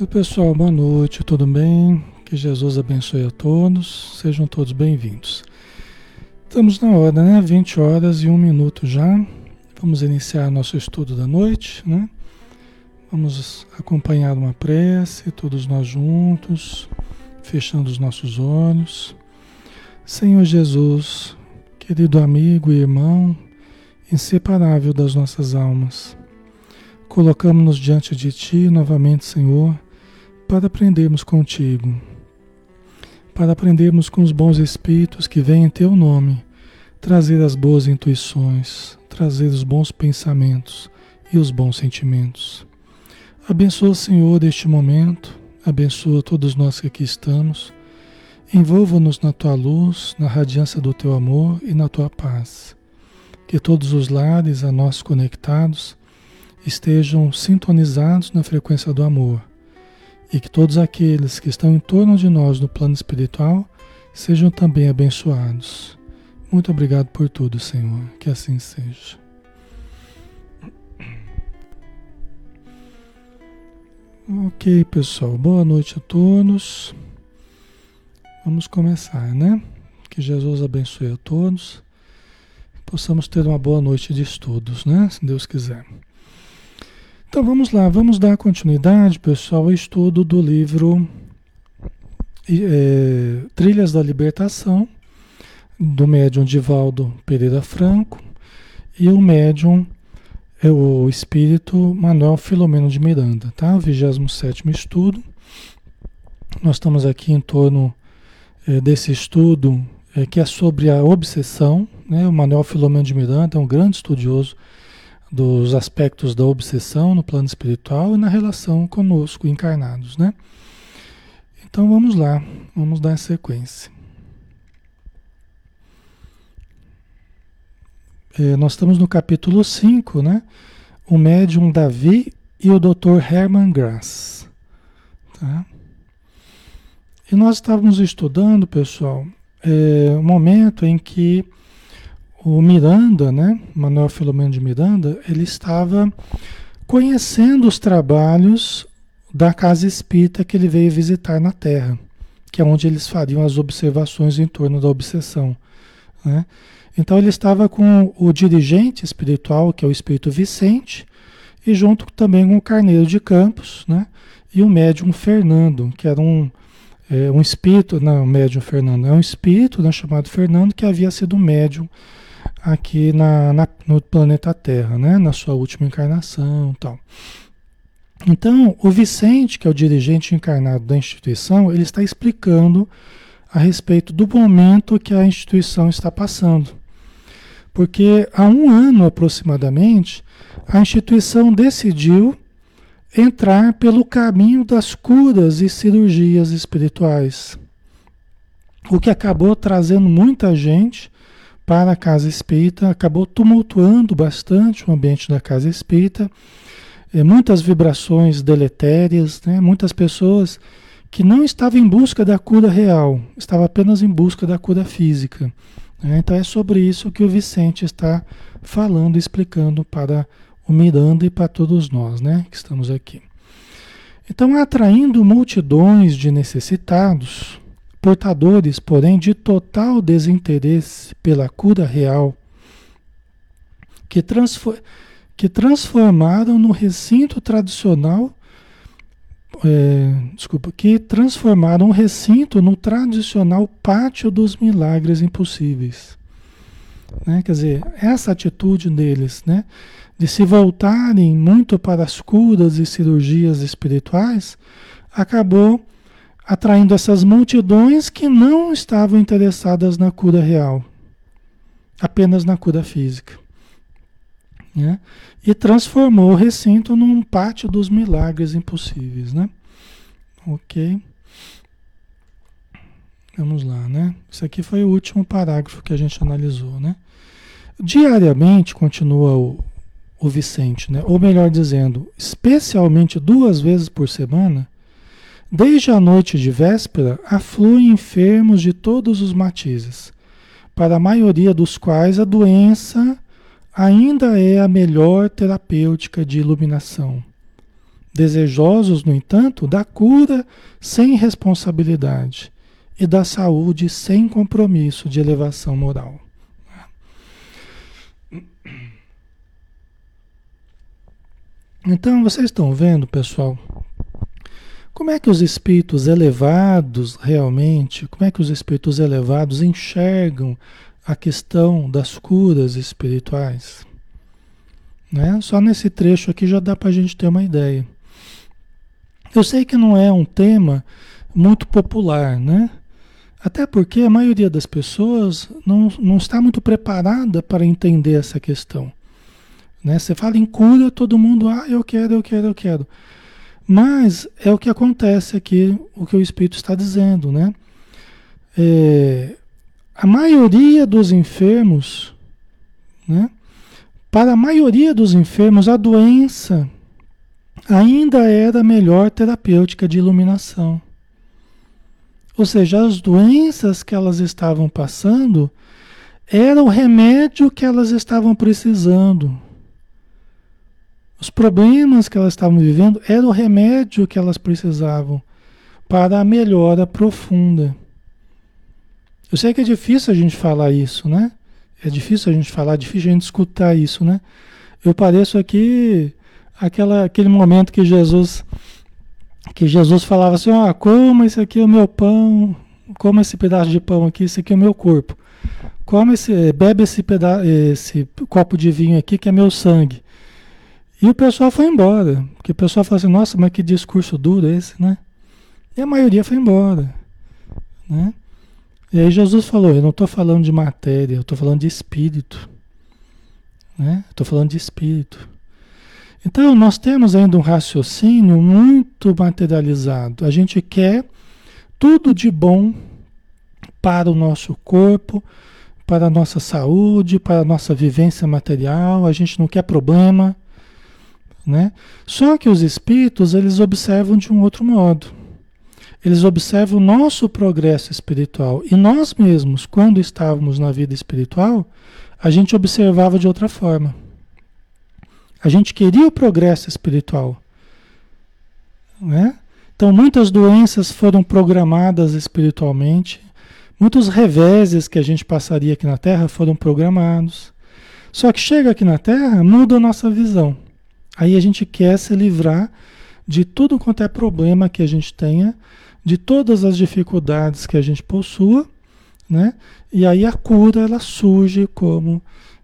Oi pessoal, boa noite, tudo bem? Que Jesus abençoe a todos, sejam todos bem-vindos. Estamos na hora, né? 20 horas e um minuto já. Vamos iniciar nosso estudo da noite, né? Vamos acompanhar uma prece, todos nós juntos, fechando os nossos olhos. Senhor Jesus, querido amigo e irmão, inseparável das nossas almas, colocamos-nos diante de Ti novamente, Senhor para aprendermos contigo, para aprendermos com os bons espíritos que vêm em teu nome, trazer as boas intuições, trazer os bons pensamentos e os bons sentimentos. Abençoa, Senhor, este momento, abençoa todos nós que aqui estamos. Envolva-nos na tua luz, na radiância do teu amor e na tua paz. Que todos os lares a nós conectados estejam sintonizados na frequência do amor e que todos aqueles que estão em torno de nós no plano espiritual sejam também abençoados. Muito obrigado por tudo, Senhor. Que assim seja. Ok, pessoal. Boa noite a todos. Vamos começar, né? Que Jesus abençoe a todos. Possamos ter uma boa noite de estudos, né? Se Deus quiser. Então vamos lá, vamos dar continuidade, pessoal, ao estudo do livro é, Trilhas da Libertação, do médium Divaldo Pereira Franco, e o médium é o espírito Manuel Filomeno de Miranda, tá? O 27 estudo. Nós estamos aqui em torno é, desse estudo é, que é sobre a obsessão, né? O Manuel Filomeno de Miranda é um grande estudioso dos aspectos da obsessão no plano espiritual e na relação conosco, encarnados, né? Então vamos lá, vamos dar sequência. É, nós estamos no capítulo 5, né? O médium Davi e o Dr. Herman Grass. Tá? E nós estávamos estudando, pessoal, é, um momento em que o Miranda, né, Manuel Filomeno de Miranda, ele estava conhecendo os trabalhos da casa espírita que ele veio visitar na Terra, que é onde eles fariam as observações em torno da obsessão. Né? Então ele estava com o dirigente espiritual, que é o espírito Vicente, e junto também com o Carneiro de Campos, né? e o médium Fernando, que era um, é, um espírito, não, o médium Fernando, é um espírito né, chamado Fernando, que havia sido médium aqui na, na, no planeta Terra, né? na sua última encarnação tal. Então, o Vicente, que é o dirigente encarnado da instituição, ele está explicando a respeito do momento que a instituição está passando. Porque há um ano aproximadamente, a instituição decidiu entrar pelo caminho das curas e cirurgias espirituais. O que acabou trazendo muita gente para a casa espírita, acabou tumultuando bastante o ambiente da casa espírita, é, muitas vibrações deletérias, né? muitas pessoas que não estavam em busca da cura real, estavam apenas em busca da cura física. Né? Então é sobre isso que o Vicente está falando, explicando para o Miranda e para todos nós né? que estamos aqui. Então, atraindo multidões de necessitados, portadores, porém, de total desinteresse pela cura real, que, transfor que transformaram no recinto tradicional, é, desculpa, que transformaram o recinto no tradicional pátio dos milagres impossíveis. Né? Quer dizer, essa atitude deles, né? de se voltarem muito para as curas e cirurgias espirituais, acabou atraindo essas multidões que não estavam interessadas na cura real, apenas na cura física. Né? E transformou o recinto num pátio dos milagres impossíveis. Né? Ok? Vamos lá, né? Isso aqui foi o último parágrafo que a gente analisou, né? Diariamente, continua o, o Vicente, né? ou melhor dizendo, especialmente duas vezes por semana, Desde a noite de véspera, afluem enfermos de todos os matizes, para a maioria dos quais a doença ainda é a melhor terapêutica de iluminação, desejosos, no entanto, da cura sem responsabilidade e da saúde sem compromisso de elevação moral. Então, vocês estão vendo, pessoal, como é que os espíritos elevados realmente, como é que os espíritos elevados enxergam a questão das curas espirituais? Né? Só nesse trecho aqui já dá para a gente ter uma ideia. Eu sei que não é um tema muito popular, né? Até porque a maioria das pessoas não, não está muito preparada para entender essa questão. Né? Você fala em cura, todo mundo, ah, eu quero, eu quero, eu quero. Mas é o que acontece aqui, o que o Espírito está dizendo, né? É, a maioria dos enfermos, né? Para a maioria dos enfermos, a doença ainda era a melhor terapêutica de iluminação. Ou seja, as doenças que elas estavam passando era o remédio que elas estavam precisando. Os problemas que elas estavam vivendo era o remédio que elas precisavam para a melhora profunda. Eu sei que é difícil a gente falar isso, né? É difícil a gente falar, é difícil a gente escutar isso, né? Eu pareço aqui aquela, aquele momento que Jesus que Jesus falava assim, oh, coma esse aqui é o meu pão, coma esse pedaço de pão aqui, esse aqui é o meu corpo. Come esse, bebe esse, esse copo de vinho aqui que é meu sangue. E o pessoal foi embora, porque o pessoal falou assim, nossa, mas que discurso duro esse, né? E a maioria foi embora, né? E aí Jesus falou, eu não estou falando de matéria, eu estou falando de espírito, né? Estou falando de espírito. Então, nós temos ainda um raciocínio muito materializado. A gente quer tudo de bom para o nosso corpo, para a nossa saúde, para a nossa vivência material. A gente não quer problema, né? Só que os espíritos, eles observam de um outro modo. Eles observam o nosso progresso espiritual. E nós mesmos, quando estávamos na vida espiritual, a gente observava de outra forma. A gente queria o progresso espiritual. Né? Então, muitas doenças foram programadas espiritualmente, muitos reveses que a gente passaria aqui na Terra foram programados. Só que chega aqui na Terra, muda a nossa visão. Aí a gente quer se livrar de tudo quanto é problema que a gente tenha, de todas as dificuldades que a gente possua, né? E aí a cura ela surge como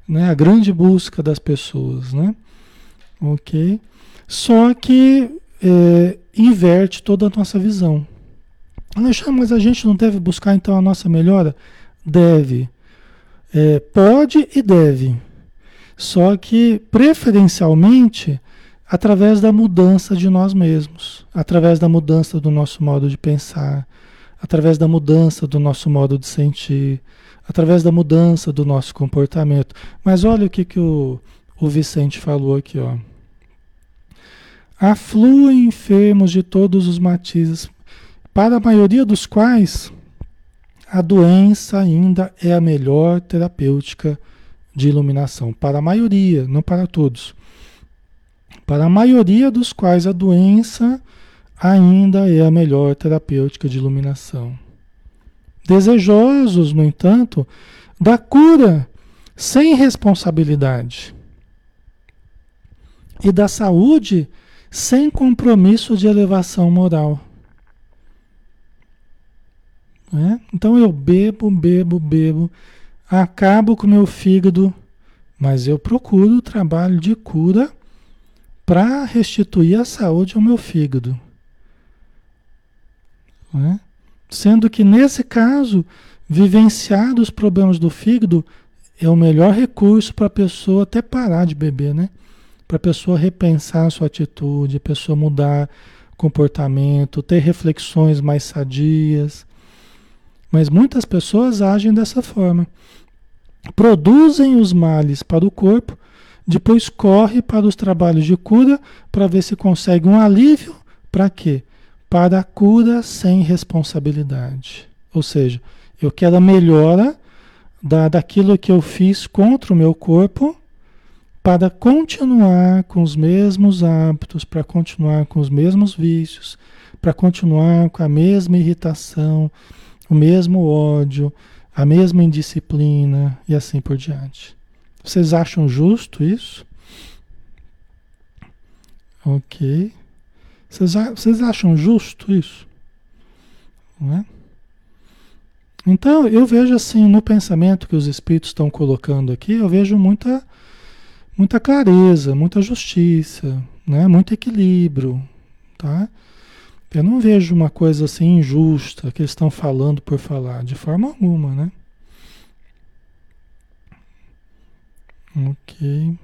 né, a grande busca das pessoas, né? Ok? Só que é, inverte toda a nossa visão. Alexandre, mas a gente não deve buscar então a nossa melhora? Deve. É, pode e deve. Só que, preferencialmente, através da mudança de nós mesmos, através da mudança do nosso modo de pensar, através da mudança do nosso modo de sentir, através da mudança do nosso comportamento. Mas olha o que, que o, o Vicente falou aqui, ó. Afluem enfermos de todos os matizes, para a maioria dos quais a doença ainda é a melhor terapêutica de iluminação. Para a maioria, não para todos. Para a maioria dos quais a doença ainda é a melhor terapêutica de iluminação. Desejosos, no entanto, da cura sem responsabilidade e da saúde sem compromisso de elevação moral. É? Então eu bebo, bebo, bebo, acabo com meu fígado, mas eu procuro o trabalho de cura para restituir a saúde ao meu fígado. É? Sendo que nesse caso, vivenciar os problemas do fígado é o melhor recurso para a pessoa até parar de beber, né? Para a pessoa repensar a sua atitude, a pessoa mudar comportamento, ter reflexões mais sadias. Mas muitas pessoas agem dessa forma. Produzem os males para o corpo, depois corre para os trabalhos de cura para ver se consegue um alívio. Para quê? Para a cura sem responsabilidade. Ou seja, eu quero a melhora da, daquilo que eu fiz contra o meu corpo para continuar com os mesmos hábitos, para continuar com os mesmos vícios, para continuar com a mesma irritação, o mesmo ódio, a mesma indisciplina e assim por diante. Vocês acham justo isso? Ok. Vocês, vocês acham justo isso? Não é? Então, eu vejo assim, no pensamento que os espíritos estão colocando aqui, eu vejo muita, muita clareza, muita justiça, né? muito equilíbrio, tá? Eu não vejo uma coisa assim injusta que eles estão falando por falar, de forma alguma, né? Ok.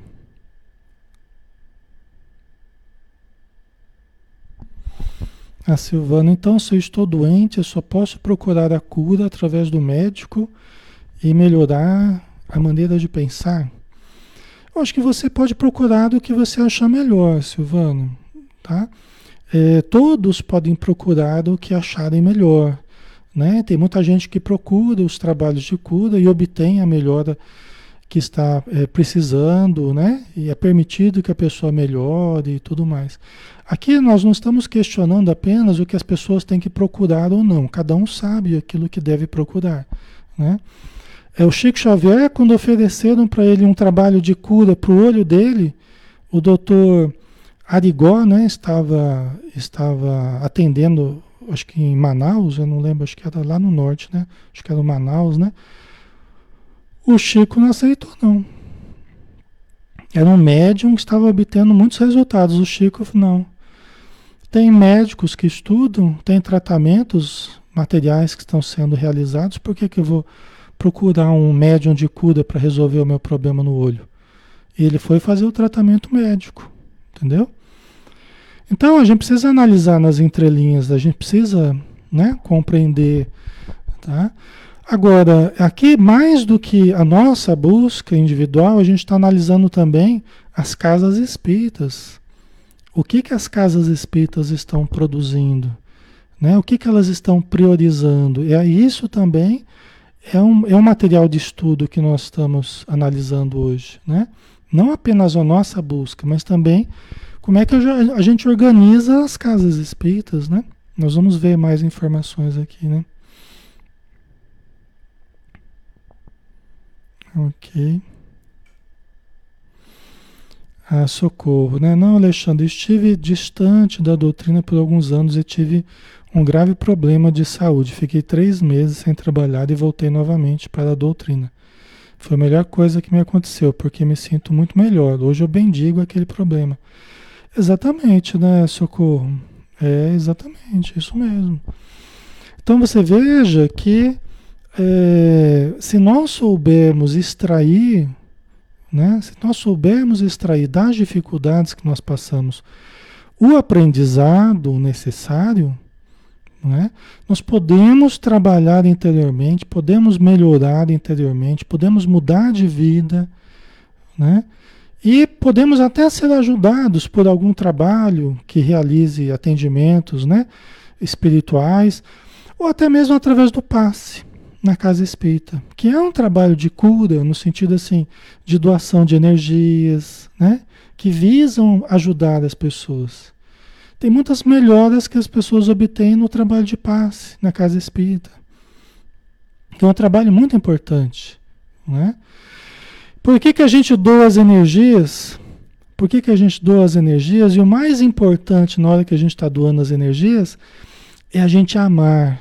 A Silvana, então, se eu estou doente, eu só posso procurar a cura através do médico e melhorar a maneira de pensar? Eu acho que você pode procurar do que você achar melhor, Silvano, tá? É, todos podem procurar o que acharem melhor, né? Tem muita gente que procura os trabalhos de cura e obtém a melhora que está é, precisando, né? E é permitido que a pessoa melhore e tudo mais. Aqui nós não estamos questionando apenas o que as pessoas têm que procurar ou não. Cada um sabe aquilo que deve procurar, né? É o Chico Xavier quando ofereceram para ele um trabalho de cura para o olho dele, o doutor Arigó, né? Estava estava atendendo, acho que em Manaus, eu não lembro, acho que era lá no norte, né? Acho que era Manaus, né? O Chico não aceitou, não. Era um médium que estava obtendo muitos resultados. O Chico, não. Tem médicos que estudam, tem tratamentos materiais que estão sendo realizados. Por que, que eu vou procurar um médium de cura para resolver o meu problema no olho? Ele foi fazer o tratamento médico, entendeu? Então a gente precisa analisar nas entrelinhas, a gente precisa né, compreender. Tá? Agora, aqui, mais do que a nossa busca individual, a gente está analisando também as casas espíritas. O que, que as casas espíritas estão produzindo? Né? O que, que elas estão priorizando? E isso também é um, é um material de estudo que nós estamos analisando hoje. Né? Não apenas a nossa busca, mas também como é que a gente organiza as casas espíritas. Né? Nós vamos ver mais informações aqui. Né? Ok. Ah, socorro, né? Não, Alexandre, estive distante da doutrina por alguns anos e tive um grave problema de saúde. Fiquei três meses sem trabalhar e voltei novamente para a doutrina. Foi a melhor coisa que me aconteceu, porque me sinto muito melhor. Hoje eu bendigo aquele problema. Exatamente, né, Socorro? É exatamente isso mesmo. Então você veja que é, se nós soubermos extrair, né, se nós soubermos extrair das dificuldades que nós passamos o aprendizado necessário, né, nós podemos trabalhar interiormente, podemos melhorar interiormente, podemos mudar de vida, né, e podemos até ser ajudados por algum trabalho que realize atendimentos né, espirituais, ou até mesmo através do passe na casa espírita, que é um trabalho de cura, no sentido assim, de doação de energias, né? que visam ajudar as pessoas. Tem muitas melhoras que as pessoas obtêm no trabalho de passe na casa espírita, que é um trabalho muito importante. Né? Por que, que a gente doa as energias? Por que, que a gente doa as energias? E o mais importante na hora que a gente está doando as energias é a gente amar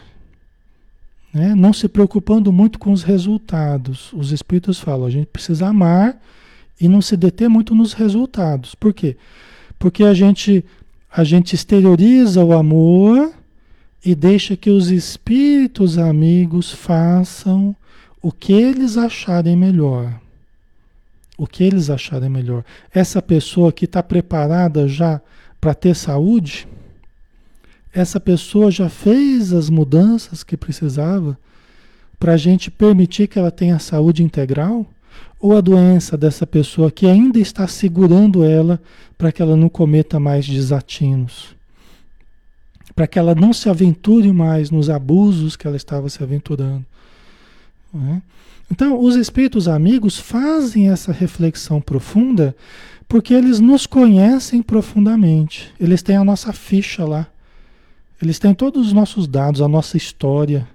né? Não se preocupando muito com os resultados. Os espíritos falam, a gente precisa amar e não se deter muito nos resultados. Por quê? Porque a gente, a gente exterioriza o amor e deixa que os espíritos amigos façam o que eles acharem melhor. O que eles acharem melhor. Essa pessoa que está preparada já para ter saúde, essa pessoa já fez as mudanças que precisava para a gente permitir que ela tenha saúde integral? Ou a doença dessa pessoa que ainda está segurando ela para que ela não cometa mais desatinos? Para que ela não se aventure mais nos abusos que ela estava se aventurando? Né? Então, os espíritos amigos fazem essa reflexão profunda porque eles nos conhecem profundamente. Eles têm a nossa ficha lá. Eles têm todos os nossos dados, a nossa história.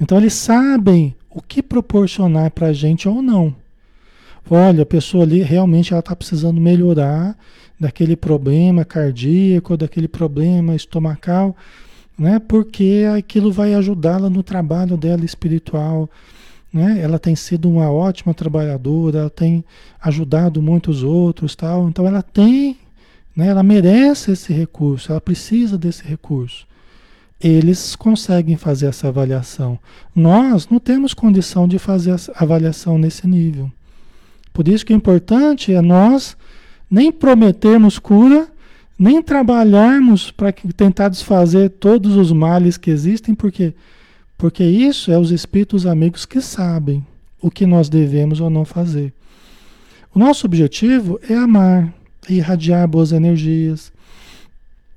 Então, eles sabem o que proporcionar para a gente ou não. Olha, a pessoa ali realmente ela está precisando melhorar daquele problema cardíaco, daquele problema estomacal, né? Porque aquilo vai ajudá-la no trabalho dela espiritual, né? Ela tem sido uma ótima trabalhadora, ela tem ajudado muitos outros, tal. Então ela tem, né? Ela merece esse recurso, ela precisa desse recurso. Eles conseguem fazer essa avaliação. Nós não temos condição de fazer essa avaliação nesse nível. Por isso que o importante é nós nem prometermos cura, nem trabalharmos para tentar desfazer todos os males que existem, porque porque isso é os espíritos amigos que sabem o que nós devemos ou não fazer. O nosso objetivo é amar, irradiar boas energias.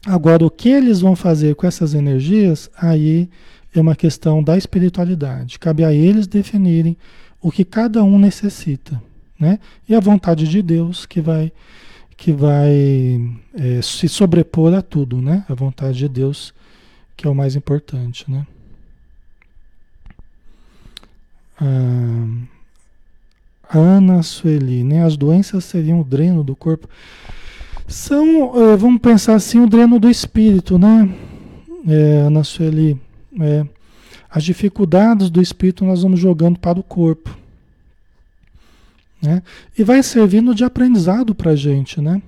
Agora, o que eles vão fazer com essas energias, aí é uma questão da espiritualidade. Cabe a eles definirem o que cada um necessita, né? E a vontade de Deus que vai que vai é, se sobrepor a tudo, né? A vontade de Deus, que é o mais importante, né? Ah, Ana Sueli, né? As doenças seriam o dreno do corpo. São, é, vamos pensar assim, o dreno do espírito, né? É, Ana Sueli, é, as dificuldades do espírito nós vamos jogando para o corpo. Né? E vai servindo de aprendizado para a gente, né?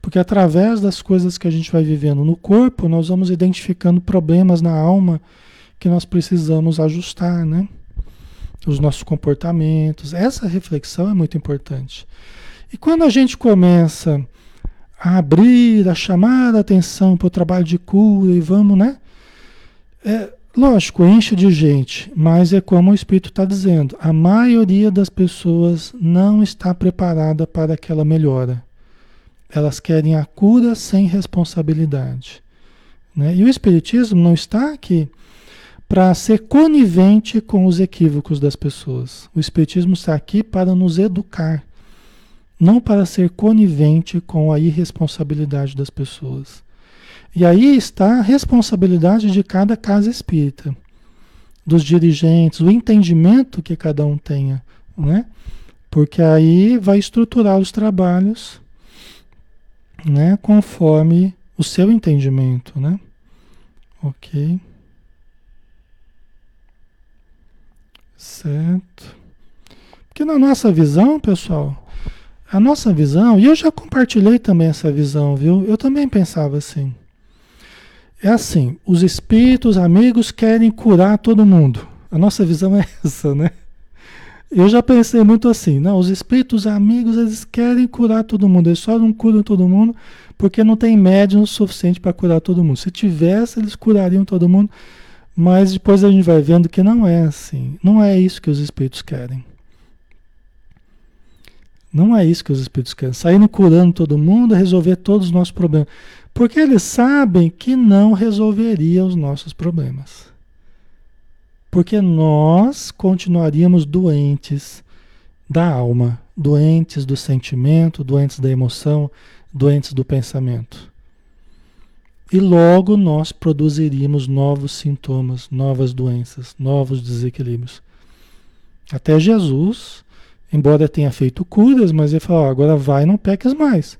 Porque através das coisas que a gente vai vivendo no corpo, nós vamos identificando problemas na alma que nós precisamos ajustar, né? Os nossos comportamentos. Essa reflexão é muito importante. E quando a gente começa a abrir, a chamar a atenção para o trabalho de cura e vamos, né? É, Lógico, enche de gente, mas é como o Espírito está dizendo: a maioria das pessoas não está preparada para aquela melhora. Elas querem a cura sem responsabilidade. Né? E o Espiritismo não está aqui para ser conivente com os equívocos das pessoas. O Espiritismo está aqui para nos educar, não para ser conivente com a irresponsabilidade das pessoas. E aí está a responsabilidade de cada casa espírita, dos dirigentes, o entendimento que cada um tenha, né? Porque aí vai estruturar os trabalhos, né, conforme o seu entendimento, né? OK. Certo. Porque na nossa visão, pessoal, a nossa visão, e eu já compartilhei também essa visão, viu? Eu também pensava assim. É assim, os espíritos amigos querem curar todo mundo. A nossa visão é essa, né? Eu já pensei muito assim, não, os espíritos amigos, eles querem curar todo mundo, eles só não curam todo mundo porque não tem médium suficiente para curar todo mundo. Se tivesse, eles curariam todo mundo, mas depois a gente vai vendo que não é assim. Não é isso que os espíritos querem. Não é isso que os espíritos querem. Saindo curando todo mundo, resolver todos os nossos problemas. Porque eles sabem que não resolveria os nossos problemas. Porque nós continuaríamos doentes da alma, doentes do sentimento, doentes da emoção, doentes do pensamento. E logo nós produziríamos novos sintomas, novas doenças, novos desequilíbrios. Até Jesus, embora tenha feito curas, mas ele falou: agora vai, não peques mais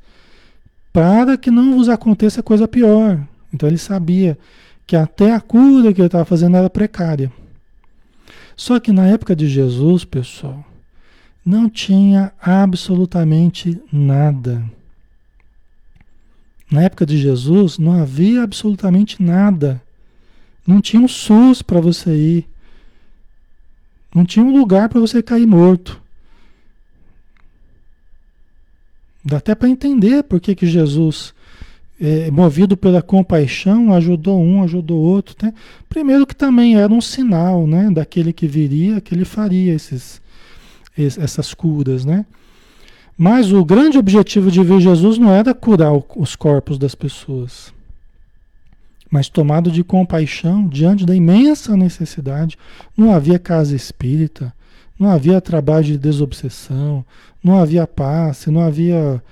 para que não vos aconteça coisa pior. Então ele sabia que até a cura que ele estava fazendo era precária. Só que na época de Jesus, pessoal, não tinha absolutamente nada. Na época de Jesus não havia absolutamente nada. Não tinha um SUS para você ir. Não tinha um lugar para você cair morto. Dá até para entender por que, que Jesus, é, movido pela compaixão, ajudou um, ajudou outro. Né? Primeiro que também era um sinal né, daquele que viria, que ele faria esses, essas curas. Né? Mas o grande objetivo de ver Jesus não era curar os corpos das pessoas. mas tomado de compaixão diante da imensa necessidade. Não havia casa espírita, não havia trabalho de desobsessão, não havia passe, não havia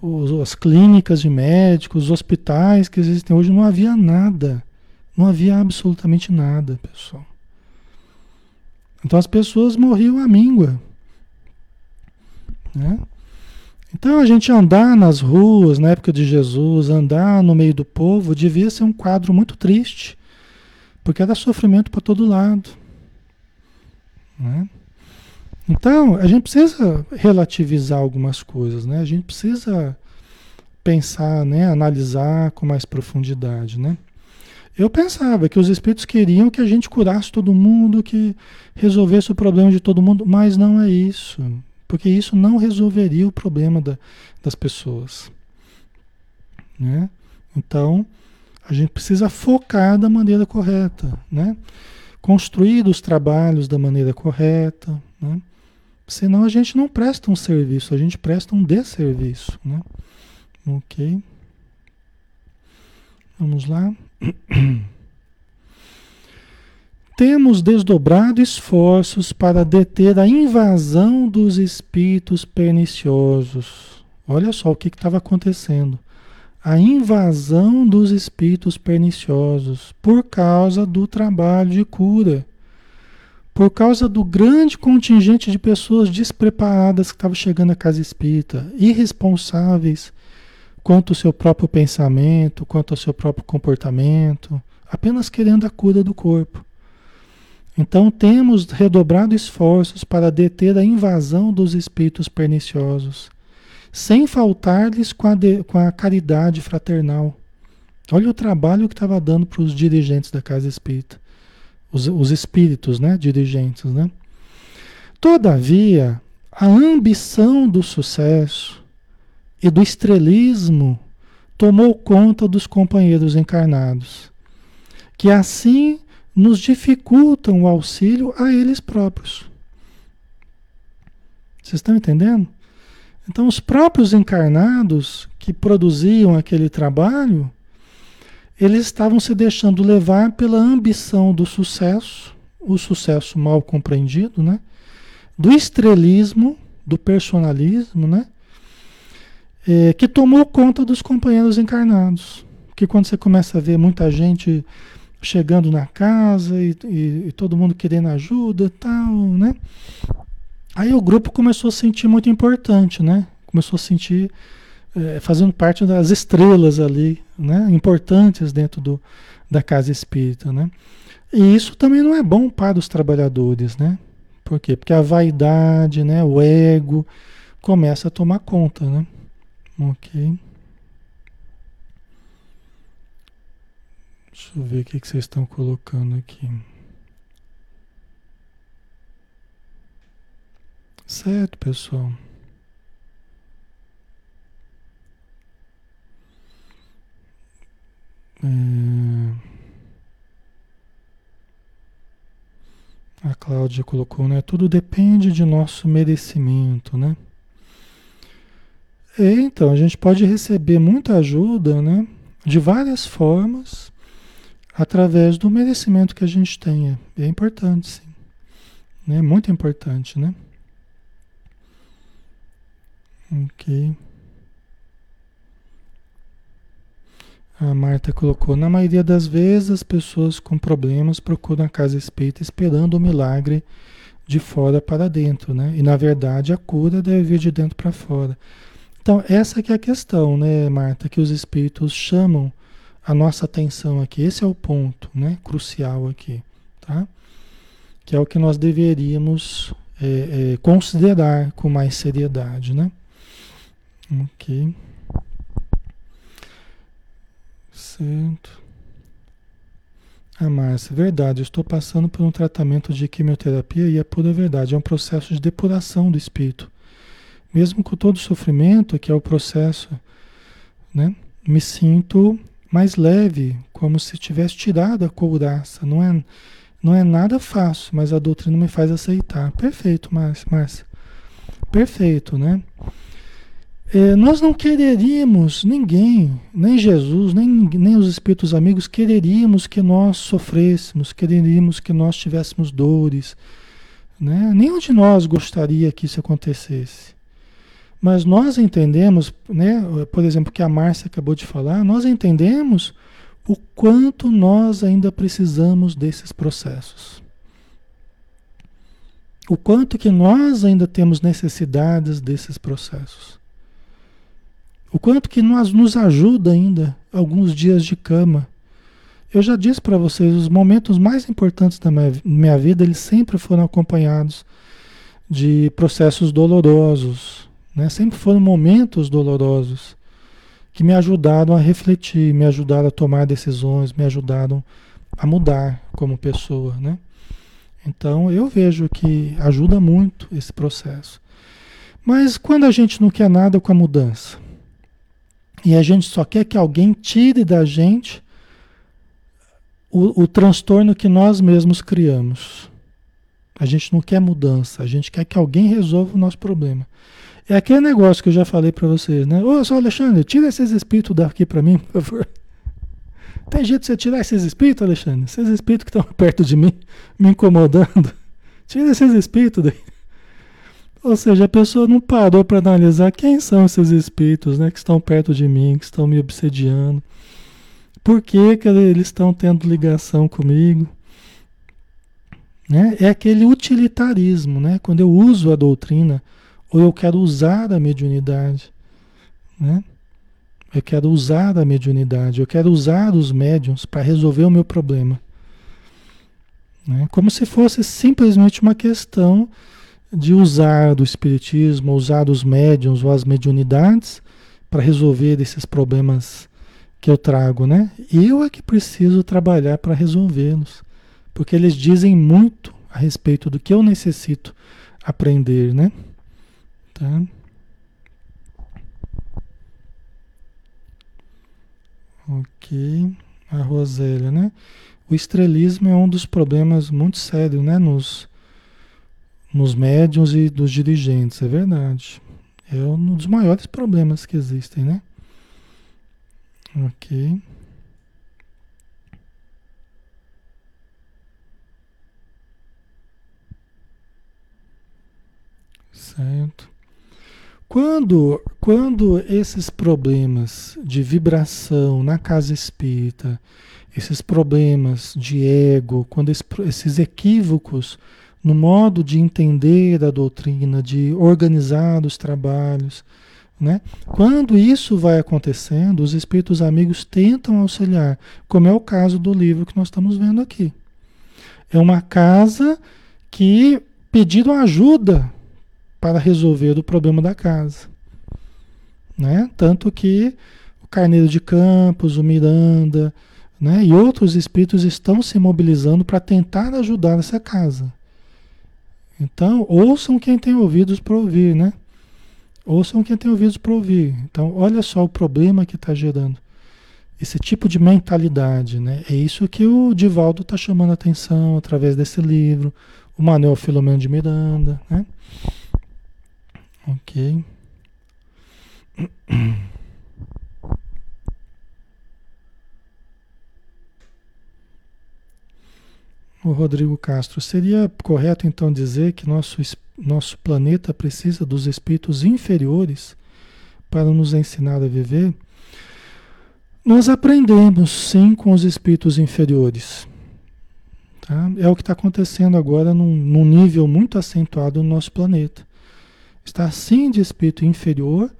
os, as clínicas de médicos, os hospitais que existem hoje, não havia nada. Não havia absolutamente nada, pessoal. Então as pessoas morriam à míngua. Né? Então a gente andar nas ruas na época de Jesus, andar no meio do povo, devia ser um quadro muito triste, porque era sofrimento para todo lado. Né? Então a gente precisa relativizar algumas coisas, né? A gente precisa pensar, né? Analisar com mais profundidade, né? Eu pensava que os espíritos queriam que a gente curasse todo mundo, que resolvesse o problema de todo mundo, mas não é isso. Porque isso não resolveria o problema da, das pessoas. Né? Então, a gente precisa focar da maneira correta, né? construir os trabalhos da maneira correta. Né? Senão a gente não presta um serviço, a gente presta um desserviço. Né? Ok? Vamos lá. Temos desdobrado esforços para deter a invasão dos espíritos perniciosos. Olha só o que estava acontecendo. A invasão dos espíritos perniciosos por causa do trabalho de cura. Por causa do grande contingente de pessoas despreparadas que estavam chegando à casa espírita, irresponsáveis quanto ao seu próprio pensamento, quanto ao seu próprio comportamento, apenas querendo a cura do corpo. Então temos redobrado esforços para deter a invasão dos espíritos perniciosos, sem faltar-lhes com, com, a caridade fraternal. Olha o trabalho que estava dando para os dirigentes da casa espírita, os, os espíritos, né, dirigentes, né? Todavia, a ambição do sucesso e do estrelismo tomou conta dos companheiros encarnados, que assim nos dificultam o auxílio a eles próprios. Vocês estão entendendo? Então, os próprios encarnados que produziam aquele trabalho, eles estavam se deixando levar pela ambição do sucesso, o sucesso mal compreendido, né? Do estrelismo, do personalismo, né? É, que tomou conta dos companheiros encarnados. Que quando você começa a ver muita gente chegando na casa e, e, e todo mundo querendo ajuda e tal, né? Aí o grupo começou a sentir muito importante, né? Começou a sentir é, fazendo parte das estrelas ali, né? Importantes dentro do, da casa espírita, né? E isso também não é bom para os trabalhadores, né? Por quê? Porque a vaidade, né? O ego começa a tomar conta, né? Ok. Deixa eu ver o que, vocês estão colocando aqui. Certo, pessoal. É... A Cláudia colocou, né? Tudo depende de nosso merecimento, né? Então, a gente pode receber muita ajuda, né? De várias formas através do merecimento que a gente tenha. É importante, sim. É muito importante, né? Ok. A Marta colocou: na maioria das vezes, as pessoas com problemas procuram a casa espírita esperando o milagre de fora para dentro, né? E na verdade a cura deve vir de dentro para fora. Então, essa que é a questão, né, Marta, que os espíritos chamam a nossa atenção aqui. Esse é o ponto né, crucial aqui, tá? Que é o que nós deveríamos é, é, considerar com mais seriedade, né? Ok. Certo. Ah, Márcia, verdade, eu estou passando por um tratamento de quimioterapia e é pura verdade, é um processo de depuração do espírito. Mesmo com todo o sofrimento, que é o processo, né? Me sinto mais leve, como se tivesse tirado a couraça. Não é, não é nada fácil, mas a doutrina me faz aceitar. Perfeito, Márcia. Perfeito, né? É, nós não quereríamos, ninguém, nem Jesus, nem, nem os espíritos amigos, quereríamos que nós sofrêssemos, quereríamos que nós tivéssemos dores. Né? Nenhum de nós gostaria que isso acontecesse. Mas nós entendemos, né, por exemplo, que a Márcia acabou de falar, nós entendemos o quanto nós ainda precisamos desses processos. O quanto que nós ainda temos necessidades desses processos. O quanto que nós nos ajuda ainda alguns dias de cama. Eu já disse para vocês, os momentos mais importantes da minha, minha vida, eles sempre foram acompanhados de processos dolorosos, né? Sempre foram momentos dolorosos que me ajudaram a refletir, me ajudaram a tomar decisões, me ajudaram a mudar como pessoa, né? Então eu vejo que ajuda muito esse processo. Mas quando a gente não quer nada com a mudança e a gente só quer que alguém tire da gente o, o transtorno que nós mesmos criamos. A gente não quer mudança, a gente quer que alguém resolva o nosso problema. É aquele negócio que eu já falei para vocês, né? Ô, só Alexandre, tira esses espíritos daqui para mim, por favor. Tem jeito de você tirar esses espíritos, Alexandre? Esses espíritos que estão perto de mim, me incomodando. Tira esses espíritos daí. Ou seja, a pessoa não parou para analisar quem são esses espíritos, né? Que estão perto de mim, que estão me obsediando. Por que, que eles estão tendo ligação comigo? Né? É aquele utilitarismo, né? Quando eu uso a doutrina ou eu quero usar a mediunidade, né? Eu quero usar a mediunidade, eu quero usar os médiums para resolver o meu problema. Né? Como se fosse simplesmente uma questão de usar do espiritismo, usar os médiums ou as mediunidades para resolver esses problemas que eu trago, né? Eu é que preciso trabalhar para resolvê-los, porque eles dizem muito a respeito do que eu necessito aprender, né? Tá? Ok. A Rosélia, né? O estrelismo é um dos problemas muito sérios, né? Nos, nos médiums e dos dirigentes, é verdade. É um dos maiores problemas que existem, né? Ok. Certo. Quando, quando esses problemas de vibração na casa espírita, esses problemas de ego, quando esses equívocos no modo de entender a doutrina, de organizar os trabalhos, né? Quando isso vai acontecendo, os espíritos amigos tentam auxiliar, como é o caso do livro que nós estamos vendo aqui. É uma casa que pediram ajuda para resolver o problema da casa. Né? Tanto que o Carneiro de Campos, o Miranda né? e outros espíritos estão se mobilizando para tentar ajudar essa casa. Então, ouçam quem tem ouvidos para ouvir, né? Ouçam quem tem ouvidos para ouvir. Então, olha só o problema que está gerando. Esse tipo de mentalidade, né? É isso que o Divaldo está chamando a atenção através desse livro, o Manuel Filomeno de Miranda, né? Ok. O Rodrigo Castro, seria correto então dizer que nosso, nosso planeta precisa dos espíritos inferiores para nos ensinar a viver? Nós aprendemos sim com os espíritos inferiores. Tá? É o que está acontecendo agora num, num nível muito acentuado no nosso planeta está assim de espírito inferior,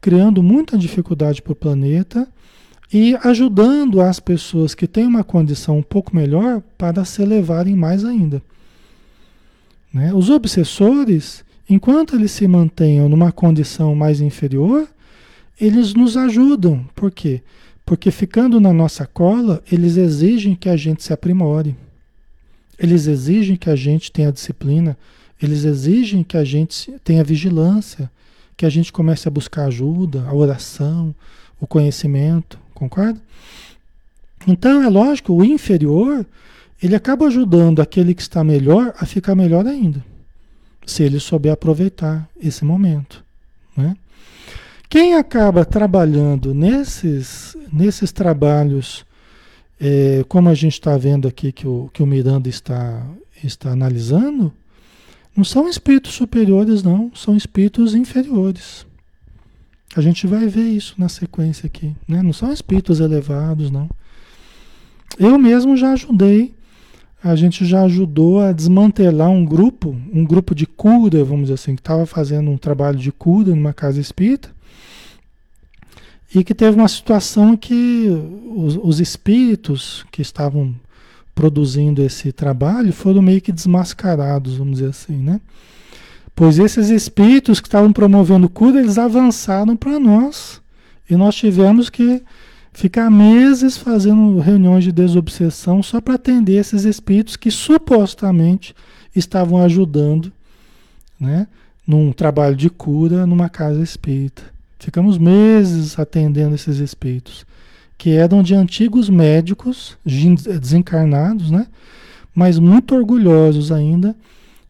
criando muita dificuldade para o planeta e ajudando as pessoas que têm uma condição um pouco melhor para se elevarem mais ainda. Né? Os obsessores, enquanto eles se mantenham numa condição mais inferior, eles nos ajudam. Por quê? Porque ficando na nossa cola, eles exigem que a gente se aprimore. Eles exigem que a gente tenha disciplina, eles exigem que a gente tenha vigilância, que a gente comece a buscar ajuda, a oração, o conhecimento, concorda? Então é lógico, o inferior, ele acaba ajudando aquele que está melhor a ficar melhor ainda, se ele souber aproveitar esse momento, né? Quem acaba trabalhando nesses, nesses trabalhos, é, como a gente está vendo aqui que o, que o Miranda está, está analisando, não são espíritos superiores, não, são espíritos inferiores. A gente vai ver isso na sequência aqui. Né? Não são espíritos elevados, não. Eu mesmo já ajudei, a gente já ajudou a desmantelar um grupo, um grupo de cura, vamos dizer assim, que estava fazendo um trabalho de cura numa casa espírita, e que teve uma situação que os, os espíritos que estavam produzindo esse trabalho foram meio que desmascarados, vamos dizer assim, né? Pois esses espíritos que estavam promovendo cura, eles avançaram para nós. E nós tivemos que ficar meses fazendo reuniões de desobsessão só para atender esses espíritos que supostamente estavam ajudando, né, num trabalho de cura numa casa espírita. Ficamos meses atendendo esses espíritos, que eram de antigos médicos desencarnados, né, mas muito orgulhosos ainda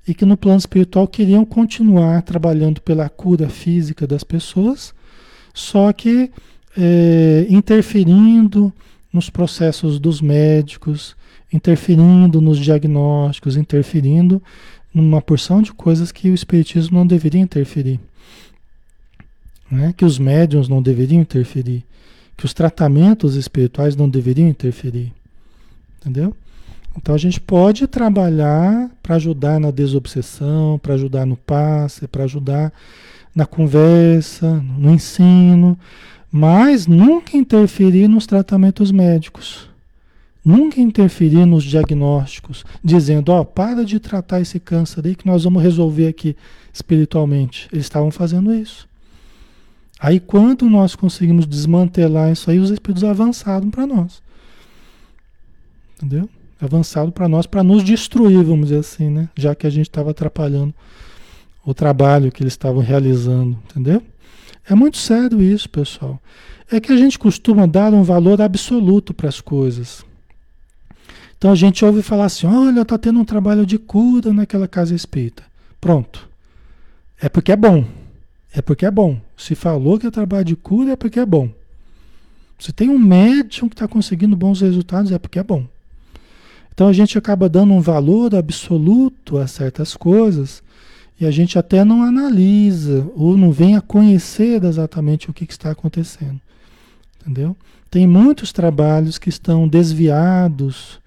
e que no plano espiritual queriam continuar trabalhando pela cura física das pessoas, só que é, interferindo nos processos dos médicos, interferindo nos diagnósticos, interferindo numa porção de coisas que o Espiritismo não deveria interferir. Né? Que os médiums não deveriam interferir. Que os tratamentos espirituais não deveriam interferir. Entendeu? Então a gente pode trabalhar para ajudar na desobsessão, para ajudar no passe, para ajudar na conversa, no ensino, mas nunca interferir nos tratamentos médicos. Nunca interferir nos diagnósticos, dizendo, ó, oh, para de tratar esse câncer aí que nós vamos resolver aqui espiritualmente. Eles estavam fazendo isso. Aí quando nós conseguimos desmantelar isso aí, os espíritos avançaram para nós. Entendeu? Avançado para nós, para nos destruir, vamos dizer assim, né? Já que a gente estava atrapalhando o trabalho que eles estavam realizando, entendeu? É muito sério isso, pessoal. É que a gente costuma dar um valor absoluto para as coisas. Então a gente ouve falar assim: olha, está tendo um trabalho de cura naquela casa espírita. Pronto. É porque é bom. É porque é bom. Se falou que é trabalho de cura, é porque é bom. Se tem um médium que está conseguindo bons resultados, é porque é bom. Então a gente acaba dando um valor absoluto a certas coisas e a gente até não analisa ou não vem a conhecer exatamente o que, que está acontecendo. Entendeu? Tem muitos trabalhos que estão desviados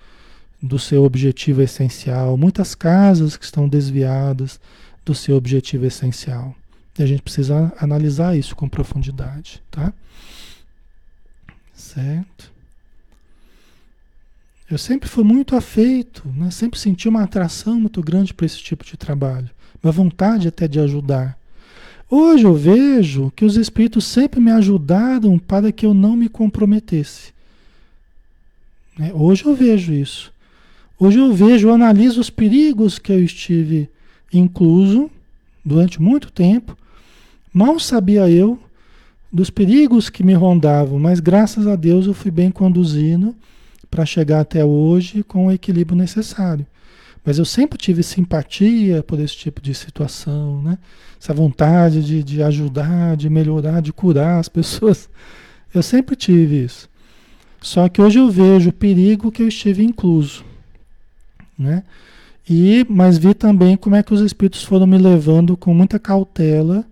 do seu objetivo essencial, muitas casas que estão desviadas do seu objetivo essencial. E a gente precisa analisar isso com profundidade, tá? Certo? Eu sempre fui muito afeito, né? sempre senti uma atração muito grande para esse tipo de trabalho uma vontade até de ajudar. Hoje eu vejo que os espíritos sempre me ajudaram para que eu não me comprometesse. Né? Hoje eu vejo isso. Hoje eu vejo, eu analiso os perigos que eu estive incluso durante muito tempo. Mal sabia eu dos perigos que me rondavam, mas graças a Deus eu fui bem conduzido para chegar até hoje com o equilíbrio necessário. Mas eu sempre tive simpatia por esse tipo de situação, né? Essa vontade de, de ajudar, de melhorar, de curar as pessoas. Eu sempre tive isso. Só que hoje eu vejo o perigo que eu estive incluso, né? E, mas vi também como é que os espíritos foram me levando com muita cautela,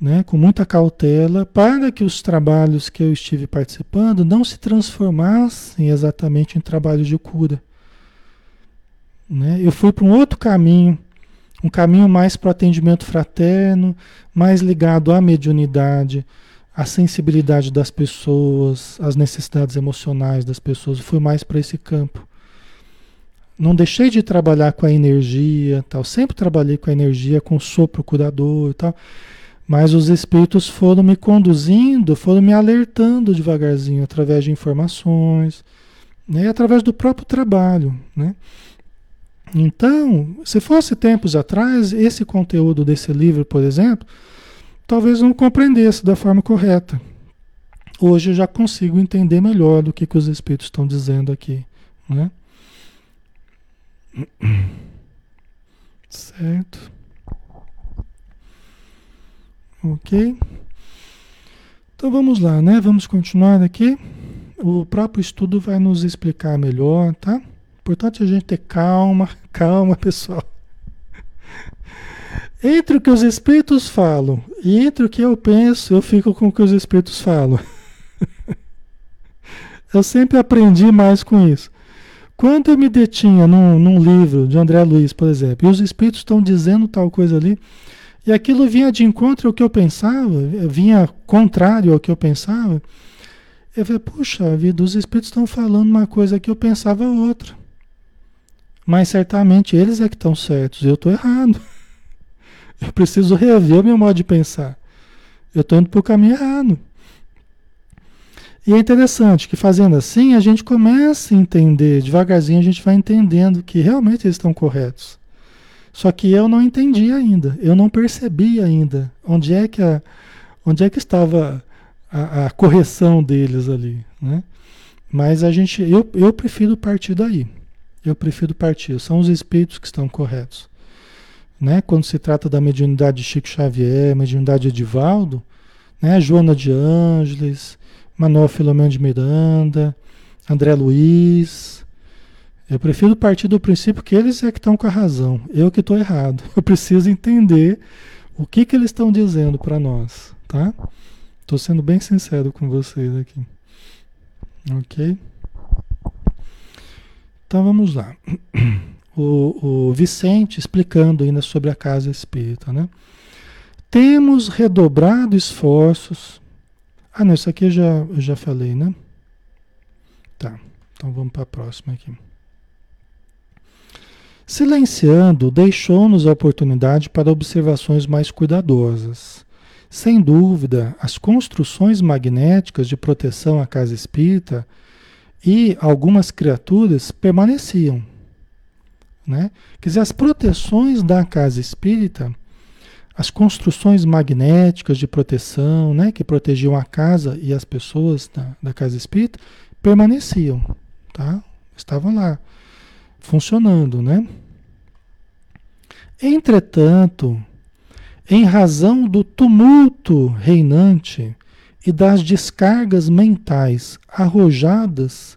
né, com muita cautela, para que os trabalhos que eu estive participando não se transformassem exatamente em trabalhos de cura. Né? Eu fui para um outro caminho, um caminho mais para o atendimento fraterno, mais ligado à mediunidade, à sensibilidade das pessoas, às necessidades emocionais das pessoas. Eu fui mais para esse campo. Não deixei de trabalhar com a energia, tal. Sempre trabalhei com a energia, com o sopro curador e tal. Mas os espíritos foram me conduzindo, foram me alertando devagarzinho através de informações, né, através do próprio trabalho, né? Então, se fosse tempos atrás, esse conteúdo desse livro, por exemplo, talvez não compreendesse da forma correta. Hoje eu já consigo entender melhor do que, que os espíritos estão dizendo aqui. Né? Certo. Ok? Então vamos lá, né? Vamos continuar aqui. O próprio estudo vai nos explicar melhor, tá? Importante a gente ter calma, calma, pessoal. Entre o que os espíritos falam e entre o que eu penso, eu fico com o que os espíritos falam. eu sempre aprendi mais com isso. Quando eu me detinha num, num, livro de André Luiz, por exemplo, e os espíritos estão dizendo tal coisa ali, e aquilo vinha de encontro ao que eu pensava, vinha contrário ao que eu pensava, eu falei, puxa vida, os espíritos estão falando uma coisa que eu pensava outra. Mas certamente eles é que estão certos, eu estou errado. Eu preciso rever o meu modo de pensar. Eu estou indo para o caminho errado. E é interessante que fazendo assim, a gente começa a entender, devagarzinho a gente vai entendendo que realmente eles estão corretos. Só que eu não entendi ainda, eu não percebi ainda onde é que, a, onde é que estava a, a correção deles ali. Né? Mas a gente, eu, eu prefiro partir daí. Eu prefiro partir. São os espíritos que estão corretos. Né? Quando se trata da mediunidade de Chico Xavier, mediunidade de Edivaldo, né? Joana de Ângeles, Manuel Filomeno de Miranda, André Luiz. Eu prefiro partir do princípio que eles é que estão com a razão, eu que estou errado. Eu preciso entender o que, que eles estão dizendo para nós, tá? Estou sendo bem sincero com vocês aqui. Ok? Então vamos lá. O, o Vicente explicando ainda sobre a casa espírita, né? Temos redobrado esforços. Ah, não, isso aqui eu já, eu já falei, né? Tá, então vamos para a próxima aqui. Silenciando, deixou-nos a oportunidade para observações mais cuidadosas. Sem dúvida, as construções magnéticas de proteção à casa espírita e algumas criaturas permaneciam. Né? Quer dizer, as proteções da casa espírita, as construções magnéticas de proteção, né, que protegiam a casa e as pessoas da, da casa espírita, permaneciam, tá? estavam lá, funcionando. Né? Entretanto, em razão do tumulto reinante e das descargas mentais arrojadas,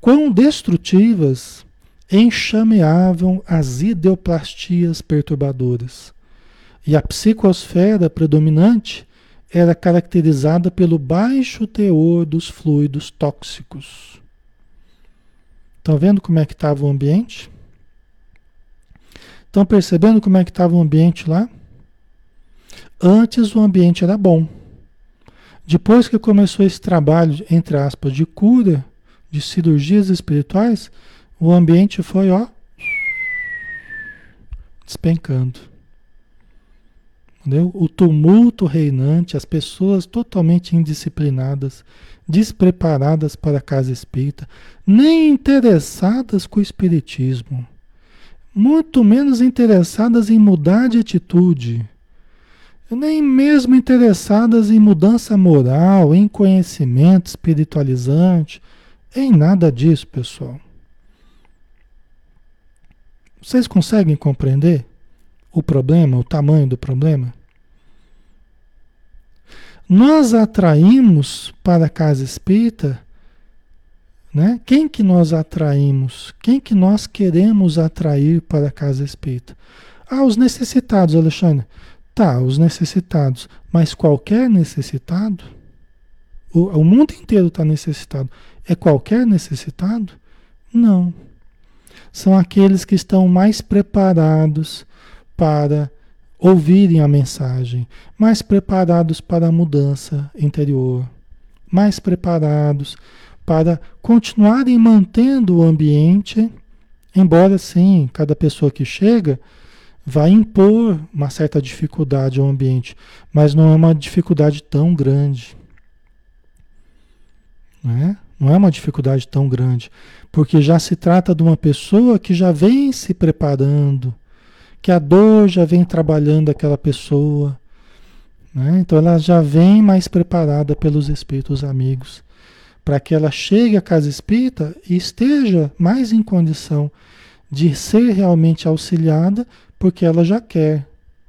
quão destrutivas enxameavam as ideoplastias perturbadoras. E a psicosfera predominante era caracterizada pelo baixo teor dos fluidos tóxicos. Estão vendo como é que estava o ambiente? Estão percebendo como é que estava o ambiente lá? Antes o ambiente era bom. Depois que começou esse trabalho, entre aspas, de cura, de cirurgias espirituais, o ambiente foi, ó, despencando. Entendeu? O tumulto reinante, as pessoas totalmente indisciplinadas, despreparadas para a casa espírita, nem interessadas com o espiritismo, muito menos interessadas em mudar de atitude nem mesmo interessadas em mudança moral, em conhecimento espiritualizante, em nada disso, pessoal. Vocês conseguem compreender o problema, o tamanho do problema? Nós atraímos para a casa espírita, né? Quem que nós atraímos? Quem que nós queremos atrair para a casa espírita? Ah, os necessitados, Alexandre. Tá, os necessitados, mas qualquer necessitado? O, o mundo inteiro está necessitado. É qualquer necessitado? Não. São aqueles que estão mais preparados para ouvirem a mensagem, mais preparados para a mudança interior, mais preparados para continuarem mantendo o ambiente, embora sim, cada pessoa que chega vai impor uma certa dificuldade ao ambiente, mas não é uma dificuldade tão grande. Não é? Não é uma dificuldade tão grande, porque já se trata de uma pessoa que já vem se preparando, que a dor já vem trabalhando aquela pessoa. Né? Então ela já vem mais preparada pelos espíritos amigos, para que ela chegue à casa espírita e esteja mais em condição de ser realmente auxiliada porque ela já quer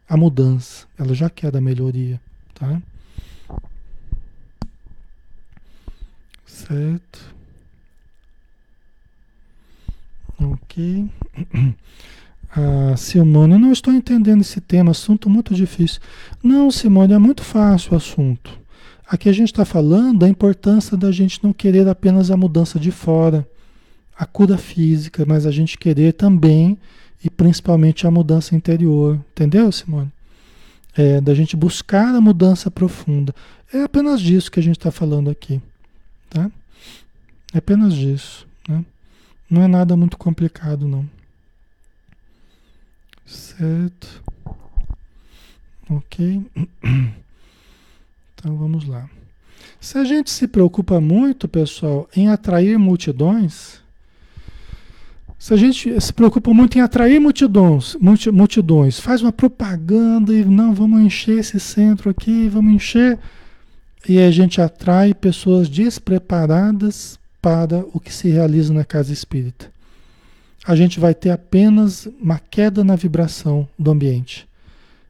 a mudança, ela já quer a melhoria, tá? Certo. Ok. Ah, Simone, não estou entendendo esse tema, assunto muito difícil. Não, Simone, é muito fácil o assunto. Aqui a gente está falando da importância da gente não querer apenas a mudança de fora, a cura física, mas a gente querer também e principalmente a mudança interior. Entendeu, Simone? É, da gente buscar a mudança profunda. É apenas disso que a gente está falando aqui. Tá? É apenas disso. Né? Não é nada muito complicado, não. Certo. Ok. Então vamos lá. Se a gente se preocupa muito, pessoal, em atrair multidões, se a gente se preocupa muito em atrair multidões, multidões, faz uma propaganda e não, vamos encher esse centro aqui, vamos encher, e a gente atrai pessoas despreparadas para o que se realiza na casa espírita. A gente vai ter apenas uma queda na vibração do ambiente.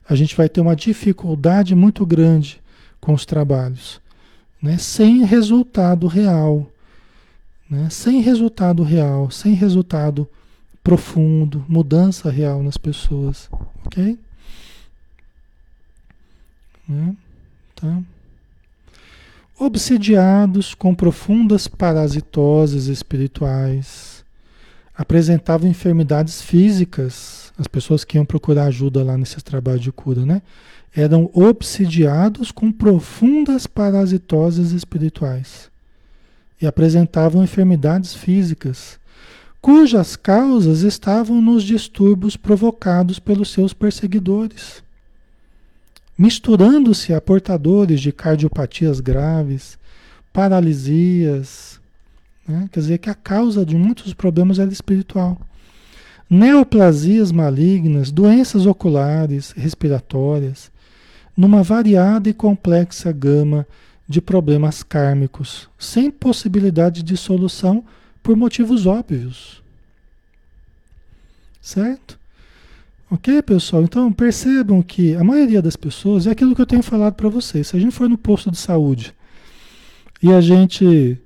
A gente vai ter uma dificuldade muito grande com os trabalhos, né? sem resultado real. Né? Sem resultado real, sem resultado profundo, mudança real nas pessoas. Ok? Né? Tá? obsediados com profundas parasitoses espirituais, apresentavam enfermidades físicas, as pessoas que iam procurar ajuda lá nesse trabalho de cura, né? Eram obsidiados com profundas parasitoses espirituais e apresentavam enfermidades físicas, cujas causas estavam nos distúrbios provocados pelos seus perseguidores misturando-se a portadores de cardiopatias graves, paralisias, né? quer dizer que a causa de muitos problemas era espiritual. Neoplasias malignas, doenças oculares, respiratórias, numa variada e complexa gama de problemas kármicos, sem possibilidade de solução por motivos óbvios. Certo? Ok, pessoal? Então percebam que a maioria das pessoas é aquilo que eu tenho falado para vocês. Se a gente for no posto de saúde e a gente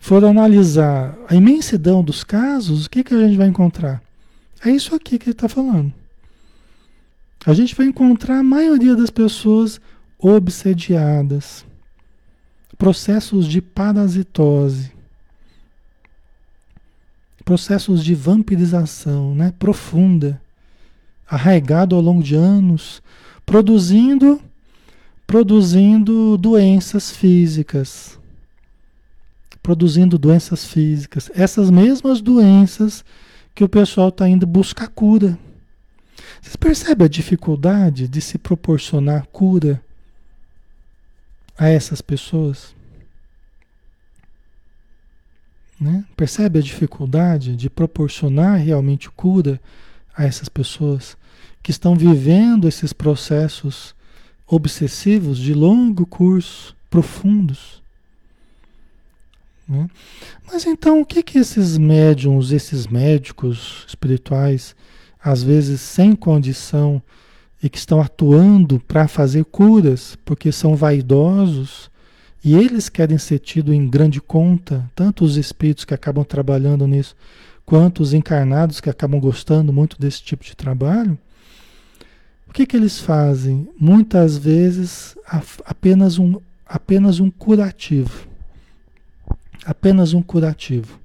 for analisar a imensidão dos casos, o que, que a gente vai encontrar? É isso aqui que ele está falando. A gente vai encontrar a maioria das pessoas obsediadas, processos de parasitose, processos de vampirização né, profunda arraigado ao longo de anos, produzindo produzindo doenças físicas. Produzindo doenças físicas. Essas mesmas doenças que o pessoal está indo buscar cura. Vocês percebem a dificuldade de se proporcionar cura a essas pessoas? Né? Percebe a dificuldade de proporcionar realmente cura a essas pessoas? que estão vivendo esses processos obsessivos de longo curso, profundos. Né? Mas então, o que, que esses médiums, esses médicos espirituais, às vezes sem condição e que estão atuando para fazer curas, porque são vaidosos e eles querem ser tidos em grande conta, tanto os espíritos que acabam trabalhando nisso, quanto os encarnados que acabam gostando muito desse tipo de trabalho, o que, que eles fazem? Muitas vezes apenas um, apenas um curativo. Apenas um curativo.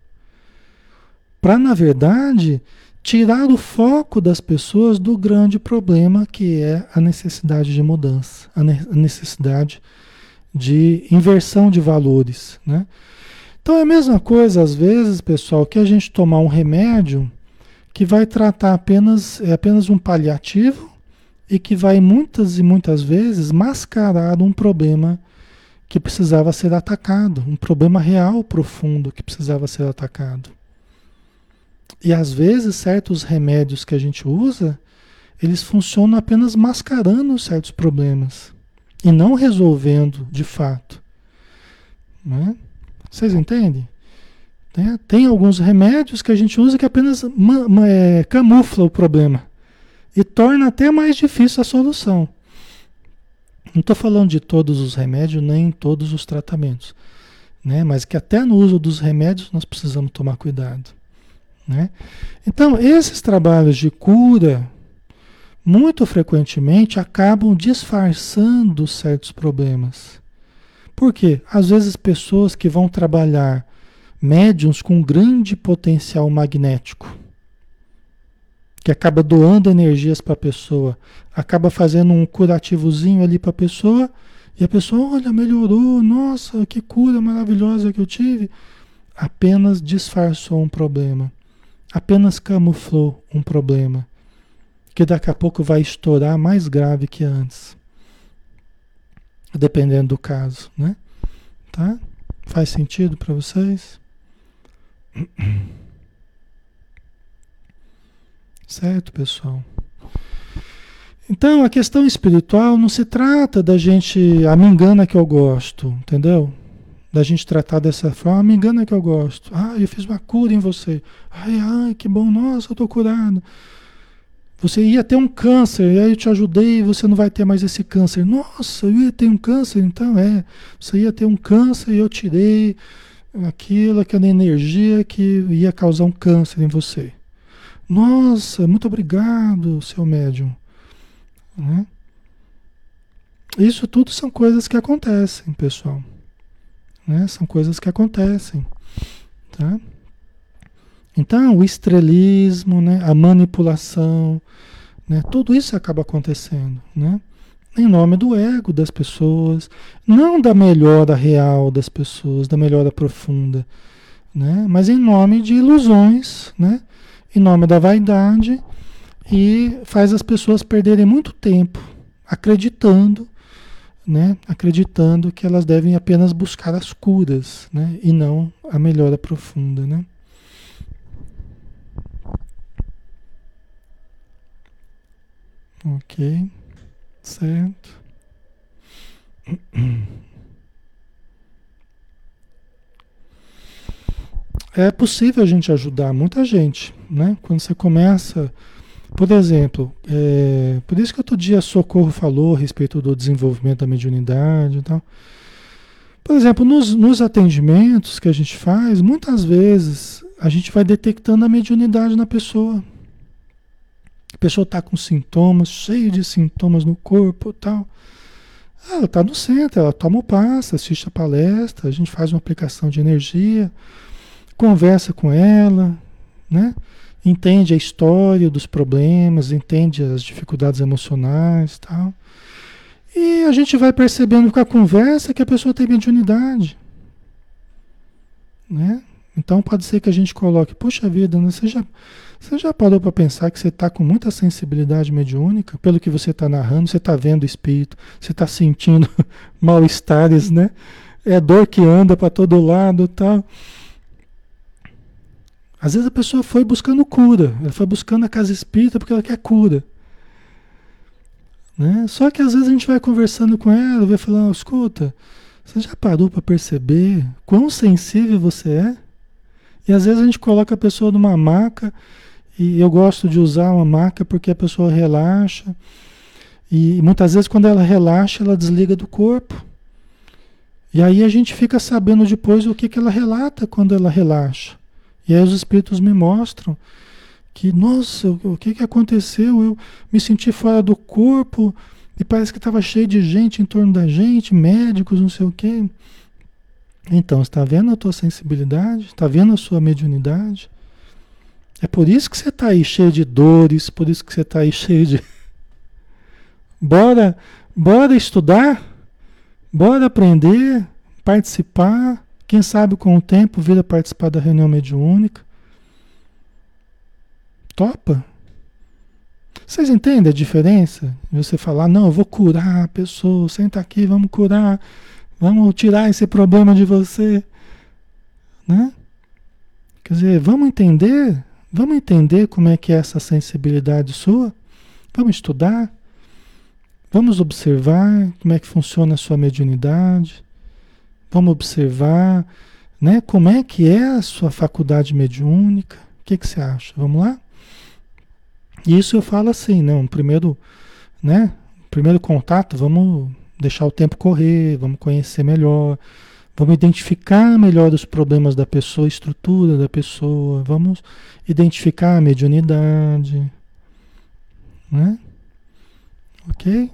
Para, na verdade, tirar o foco das pessoas do grande problema que é a necessidade de mudança, a necessidade de inversão de valores. Né? Então é a mesma coisa, às vezes, pessoal, que a gente tomar um remédio que vai tratar apenas, é apenas um paliativo e que vai muitas e muitas vezes mascarar um problema que precisava ser atacado, um problema real profundo que precisava ser atacado. E às vezes certos remédios que a gente usa, eles funcionam apenas mascarando certos problemas e não resolvendo de fato. Né? Vocês entendem? Tem, tem, alguns remédios que a gente usa que apenas é, camufla o problema e torna até mais difícil a solução. Não estou falando de todos os remédios nem todos os tratamentos. né? Mas que até no uso dos remédios nós precisamos tomar cuidado, né? Então, esses trabalhos de cura muito frequentemente acabam disfarçando certos problemas. Por quê? Às vezes pessoas que vão trabalhar médiums com grande potencial magnético, que acaba doando energias para a pessoa, acaba fazendo um curativozinho ali para a pessoa, e a pessoa, olha, melhorou, nossa, que cura maravilhosa que eu tive. Apenas disfarçou um problema, apenas camuflou um problema, que daqui a pouco vai estourar mais grave que antes, dependendo do caso, né? Tá? Faz sentido para vocês? Certo, pessoal? Então, a questão espiritual não se trata da gente, me engana que eu gosto, entendeu? Da gente tratar dessa forma, ah, me engana que eu gosto. Ah, eu fiz uma cura em você. Ai, ai, que bom, nossa, eu tô curado. Você ia ter um câncer, e aí eu te ajudei, você não vai ter mais esse câncer. Nossa, eu ia ter um câncer, então é. Você ia ter um câncer e eu tirei aquilo, aquela energia que ia causar um câncer em você. Nossa, muito obrigado, seu médium. Né? Isso tudo são coisas que acontecem, pessoal. Né? São coisas que acontecem. Tá? Então, o estrelismo, né? a manipulação, né? tudo isso acaba acontecendo. Né? Em nome do ego das pessoas, não da melhora real das pessoas, da melhora profunda, né? mas em nome de ilusões, né? Em nome da vaidade e faz as pessoas perderem muito tempo acreditando, né? Acreditando que elas devem apenas buscar as curas, né? E não a melhora profunda, né? Ok, certo. é possível a gente ajudar muita gente, né? Quando você começa, por exemplo, é, por isso que outro dia Socorro falou a respeito do desenvolvimento da mediunidade e tal. Por exemplo, nos, nos atendimentos que a gente faz, muitas vezes a gente vai detectando a mediunidade na pessoa. A pessoa está com sintomas, cheio de sintomas no corpo tal. Ela está no centro, ela toma o passo, assiste a palestra, a gente faz uma aplicação de energia conversa com ela, né? Entende a história dos problemas, entende as dificuldades emocionais tal. E a gente vai percebendo com a conversa que a pessoa tem mediunidade. Né? Então pode ser que a gente coloque, puxa vida, né? você, já, você já parou para pensar que você está com muita sensibilidade mediúnica, pelo que você está narrando, você está vendo o espírito, você está sentindo mal-estares, né? É dor que anda para todo lado tal. Às vezes a pessoa foi buscando cura, ela foi buscando a casa espírita porque ela quer cura. Né? Só que às vezes a gente vai conversando com ela, vai falando, escuta, você já parou para perceber quão sensível você é? E às vezes a gente coloca a pessoa numa maca, e eu gosto de usar uma maca porque a pessoa relaxa. E muitas vezes quando ela relaxa, ela desliga do corpo. E aí a gente fica sabendo depois o que, que ela relata quando ela relaxa. E aí os espíritos me mostram que, nossa, o que, que aconteceu? Eu me senti fora do corpo e parece que estava cheio de gente em torno da gente, médicos, não sei o quê. Então, está vendo a tua sensibilidade? Está vendo a sua mediunidade? É por isso que você está aí cheio de dores, por isso que você está aí cheio de. bora, bora estudar, bora aprender, participar, quem sabe com o tempo vir a participar da reunião mediúnica. Topa? Vocês entendem a diferença? Você falar, não, eu vou curar a pessoa, senta aqui, vamos curar, vamos tirar esse problema de você. Né? Quer dizer, vamos entender, vamos entender como é que é essa sensibilidade sua, vamos estudar, vamos observar como é que funciona a sua mediunidade, Vamos observar, né? Como é que é a sua faculdade mediúnica? O que, que você acha? Vamos lá? Isso eu falo assim, né? Um primeiro, né? Primeiro contato, vamos deixar o tempo correr, vamos conhecer melhor, Vamos identificar melhor os problemas da pessoa, a estrutura da pessoa. Vamos identificar a mediunidade. Né? Ok?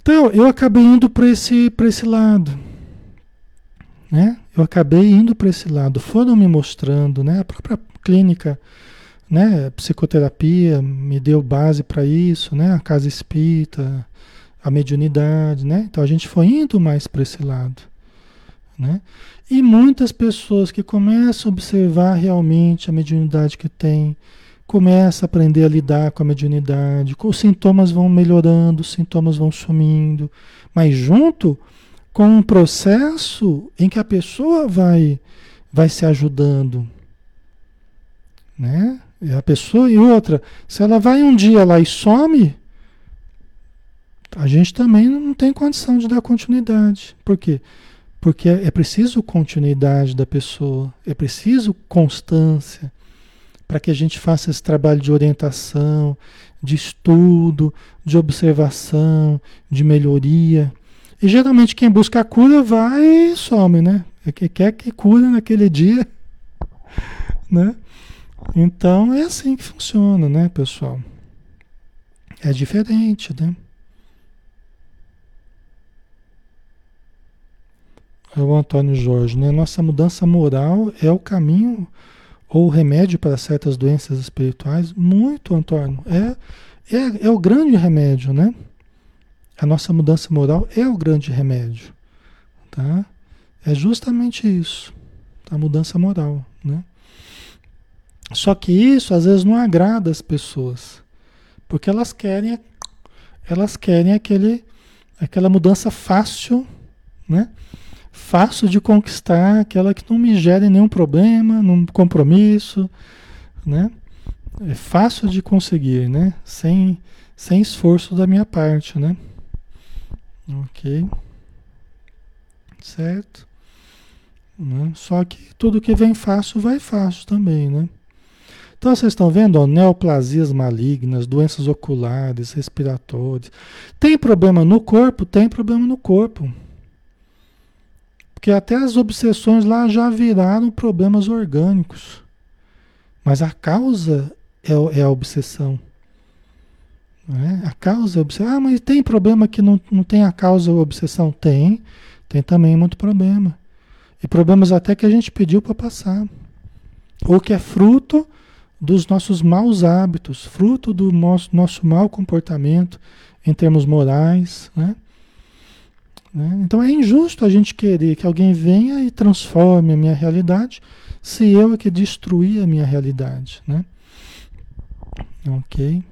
Então, eu acabei indo para esse, esse lado. Né? Eu acabei indo para esse lado. Foram me mostrando, né? A própria clínica, né? Psicoterapia me deu base para isso, né? A casa espírita, a mediunidade, né? Então a gente foi indo mais para esse lado, né? E muitas pessoas que começam a observar realmente a mediunidade que tem, começa a aprender a lidar com a mediunidade, os sintomas vão melhorando, os sintomas vão sumindo, mas junto com um processo em que a pessoa vai vai se ajudando, né? E a pessoa e outra, se ela vai um dia lá e some, a gente também não tem condição de dar continuidade. Por quê? Porque é preciso continuidade da pessoa, é preciso constância para que a gente faça esse trabalho de orientação, de estudo, de observação, de melhoria. E geralmente quem busca a cura vai e some, né? É que quer que cura naquele dia, né? Então é assim que funciona, né, pessoal? É diferente, né? É o Antônio Jorge, né? Nossa mudança moral é o caminho ou remédio para certas doenças espirituais? Muito, Antônio. É, é, é o grande remédio, né? A nossa mudança moral é o grande remédio, tá? É justamente isso, a mudança moral, né? Só que isso às vezes não agrada as pessoas, porque elas querem elas querem aquele aquela mudança fácil, né? fácil de conquistar, aquela que não me gere nenhum problema, nenhum compromisso, né? É fácil de conseguir, né? Sem, sem esforço da minha parte, né? Ok. Certo? Né? Só que tudo que vem fácil vai fácil também, né? Então vocês estão vendo, ó, neoplasias malignas, doenças oculares, respiratórias. Tem problema no corpo? Tem problema no corpo. Porque até as obsessões lá já viraram problemas orgânicos. Mas a causa é, é a obsessão. Né? A causa a obsessão. Ah, mas tem problema que não, não tem a causa ou obsessão? Tem. Tem também muito problema. E problemas até que a gente pediu para passar. Ou que é fruto dos nossos maus hábitos, fruto do nosso, nosso mau comportamento em termos morais, né? Né? Então é injusto a gente querer que alguém venha e transforme a minha realidade se eu é que destruir a minha realidade. Né? Ok.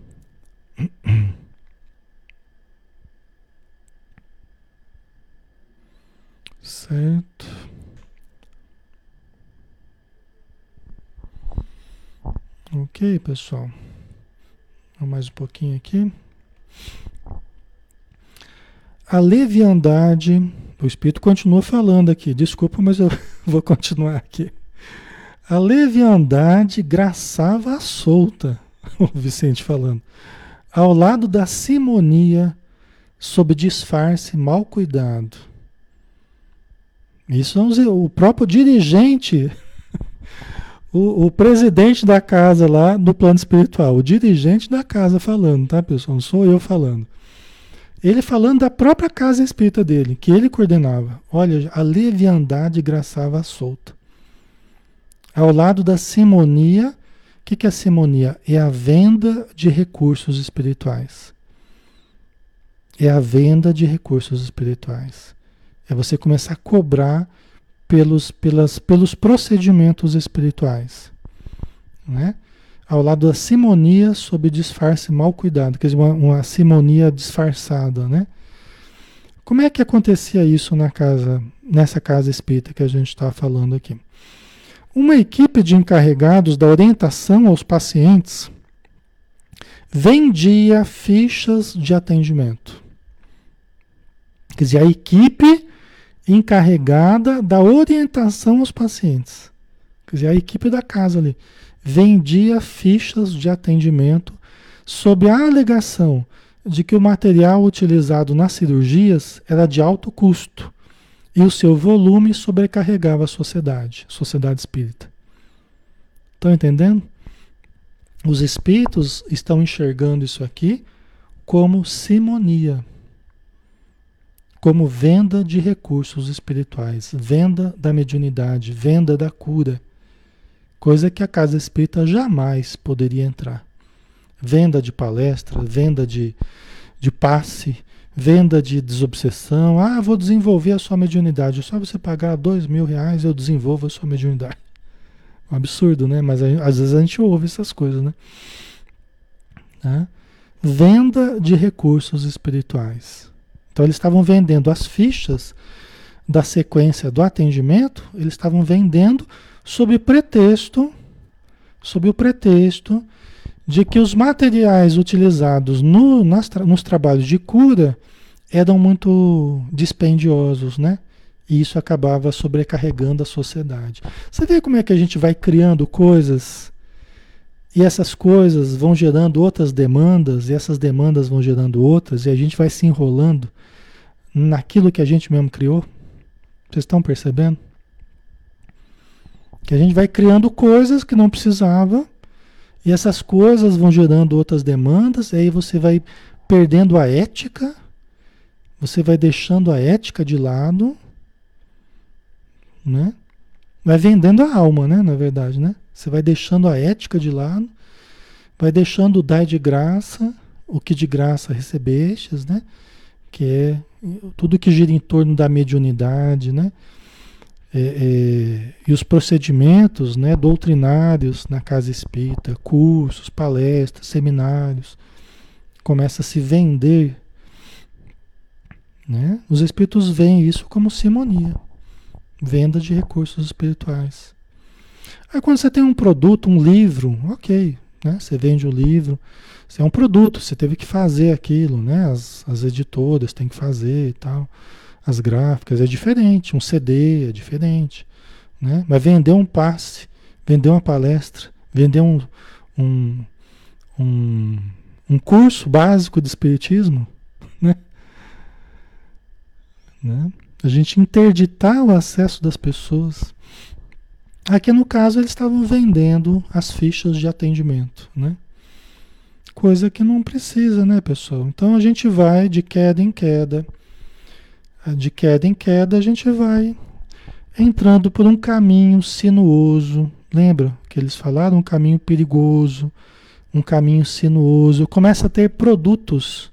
Certo. Ok, pessoal. Mais um pouquinho aqui. A leviandade, o Espírito continua falando aqui, desculpa, mas eu vou continuar aqui. A leviandade graçava a solta, o Vicente falando, ao lado da simonia, sob disfarce mal cuidado. Isso dizer, o próprio dirigente, o, o, presidente da casa lá do plano espiritual, o dirigente da casa falando, tá, pessoal? Não sou eu falando. Ele falando da própria casa espírita dele, que ele coordenava. Olha, a leviandade graçava solta. Ao lado da simonia, o que, que é a simonia? É a venda de recursos espirituais. É a venda de recursos espirituais. É você começar a cobrar pelos, pelas, pelos procedimentos espirituais. Né? ao lado da simonia sob disfarce mal cuidado, quer dizer, uma, uma simonia disfarçada, né? Como é que acontecia isso na casa, nessa casa espírita que a gente está falando aqui? Uma equipe de encarregados da orientação aos pacientes vendia fichas de atendimento. Quer dizer, a equipe encarregada da orientação aos pacientes. Quer dizer, a equipe da casa ali vendia fichas de atendimento sob a alegação de que o material utilizado nas cirurgias era de alto custo e o seu volume sobrecarregava a sociedade, sociedade espírita. Estão entendendo? Os espíritos estão enxergando isso aqui como simonia, como venda de recursos espirituais, venda da mediunidade, venda da cura, coisa que a casa espírita jamais poderia entrar. Venda de palestra, venda de, de passe, venda de desobsessão. Ah, vou desenvolver a sua mediunidade. Só você pagar dois mil reais eu desenvolvo a sua mediunidade. Um absurdo, né? Mas às vezes a gente ouve essas coisas, né? né? Venda de recursos espirituais. Então eles estavam vendendo as fichas da sequência do atendimento, eles estavam vendendo sob pretexto, sob o pretexto de que os materiais utilizados no, nas, nos trabalhos de cura eram muito dispendiosos, né? E isso acabava sobrecarregando a sociedade. Você vê como é que a gente vai criando coisas e essas coisas vão gerando outras demandas, e essas demandas vão gerando outras, e a gente vai se enrolando naquilo que a gente mesmo criou. Vocês estão percebendo? Que a gente vai criando coisas que não precisava, e essas coisas vão gerando outras demandas, e aí você vai perdendo a ética, você vai deixando a ética de lado, né? Vai vendendo a alma, né? Na verdade, né? Você vai deixando a ética de lado, vai deixando o dar de graça, o que de graça recebestes, né? Que é tudo que gira em torno da mediunidade, né? É, é, e os procedimentos né, doutrinários na casa espírita, cursos, palestras, seminários, começa a se vender. Né? Os espíritos veem isso como simonia, venda de recursos espirituais. Aí quando você tem um produto, um livro, ok, né? você vende o um livro, é um produto, você teve que fazer aquilo, né? As, as editoras têm que fazer e tal. As gráficas é diferente, um CD é diferente, né? Mas vender um passe, vender uma palestra, vender um, um, um, um curso básico de espiritismo, né? né? A gente interditar o acesso das pessoas. Aqui no caso eles estavam vendendo as fichas de atendimento, né? Coisa que não precisa, né, pessoal? Então a gente vai de queda em queda. De queda em queda a gente vai entrando por um caminho sinuoso. Lembra que eles falaram? Um caminho perigoso, um caminho sinuoso. Começa a ter produtos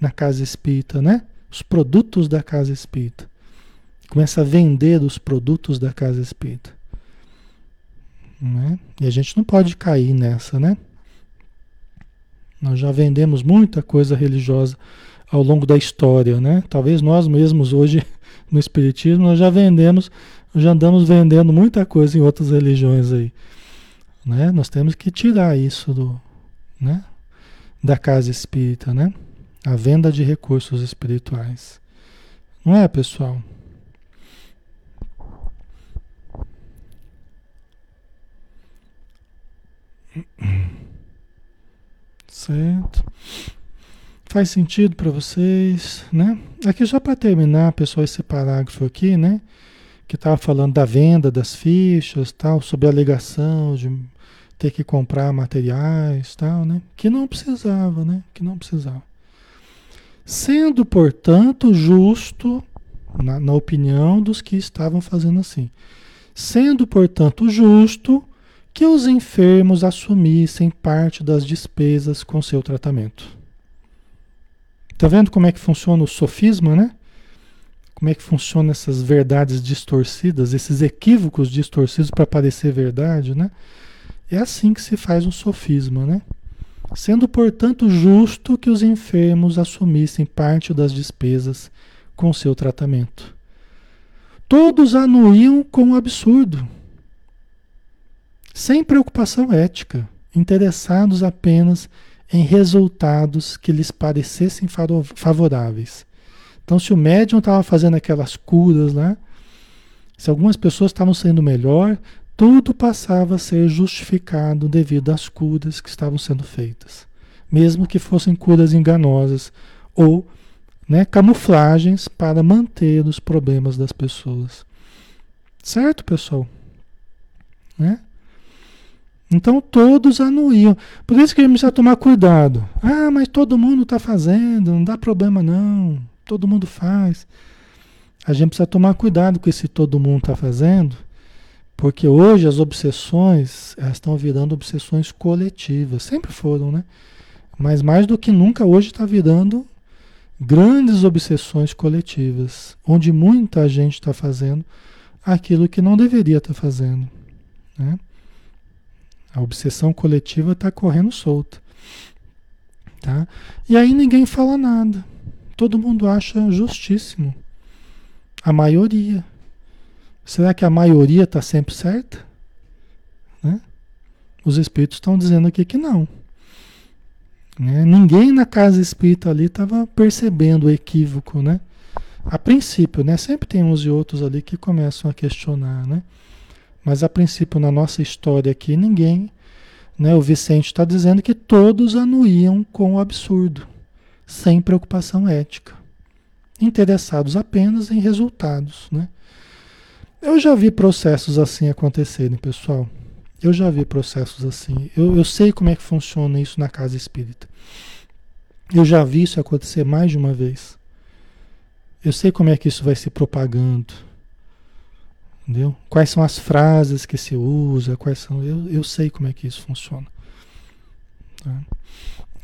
na casa espírita, né? Os produtos da casa espírita. Começa a vender os produtos da casa espírita. Né? E a gente não pode cair nessa, né? Nós já vendemos muita coisa religiosa ao longo da história, né? Talvez nós mesmos hoje no espiritismo nós já vendemos, já andamos vendendo muita coisa em outras religiões aí, né? Nós temos que tirar isso do, né? Da casa espírita, né? A venda de recursos espirituais. Não é, pessoal? Certo? Faz sentido para vocês, né? Aqui só para terminar, pessoal, esse parágrafo aqui, né? Que estava falando da venda das fichas, tal, sobre a alegação de ter que comprar materiais, tal, né? Que não precisava, né? Que não precisava. Sendo, portanto, justo, na, na opinião dos que estavam fazendo assim, sendo, portanto, justo que os enfermos assumissem parte das despesas com seu tratamento. Está vendo como é que funciona o sofisma, né? Como é que funciona essas verdades distorcidas, esses equívocos distorcidos para parecer verdade, né? É assim que se faz um sofisma, né? Sendo, portanto, justo que os enfermos assumissem parte das despesas com seu tratamento. Todos anuíam com o absurdo sem preocupação ética, interessados apenas em resultados que lhes parecessem favoráveis. Então, se o médium estava fazendo aquelas curas lá, se algumas pessoas estavam sendo melhor, tudo passava a ser justificado devido às curas que estavam sendo feitas, mesmo que fossem curas enganosas ou né, camuflagens para manter os problemas das pessoas. Certo, pessoal? Né? Então todos anuíam. Por isso que a gente precisa tomar cuidado. Ah, mas todo mundo está fazendo, não dá problema não. Todo mundo faz. A gente precisa tomar cuidado com esse todo mundo está fazendo, porque hoje as obsessões estão virando obsessões coletivas. Sempre foram, né? Mas mais do que nunca hoje está virando grandes obsessões coletivas, onde muita gente está fazendo aquilo que não deveria estar tá fazendo. Né? A obsessão coletiva está correndo solta. Tá? E aí ninguém fala nada. Todo mundo acha justíssimo. A maioria. Será que a maioria está sempre certa? Né? Os espíritos estão dizendo aqui que não. Né? Ninguém na casa espírita ali estava percebendo o equívoco, né? A princípio, né? Sempre tem uns e outros ali que começam a questionar, né? Mas a princípio, na nossa história aqui, ninguém, né? O Vicente está dizendo que todos anuíam com o absurdo, sem preocupação ética, interessados apenas em resultados, né? Eu já vi processos assim acontecerem, pessoal. Eu já vi processos assim. Eu, eu sei como é que funciona isso na casa espírita. Eu já vi isso acontecer mais de uma vez. Eu sei como é que isso vai se propagando. Entendeu? Quais são as frases que se usa, quais são. Eu, eu sei como é que isso funciona. Tá?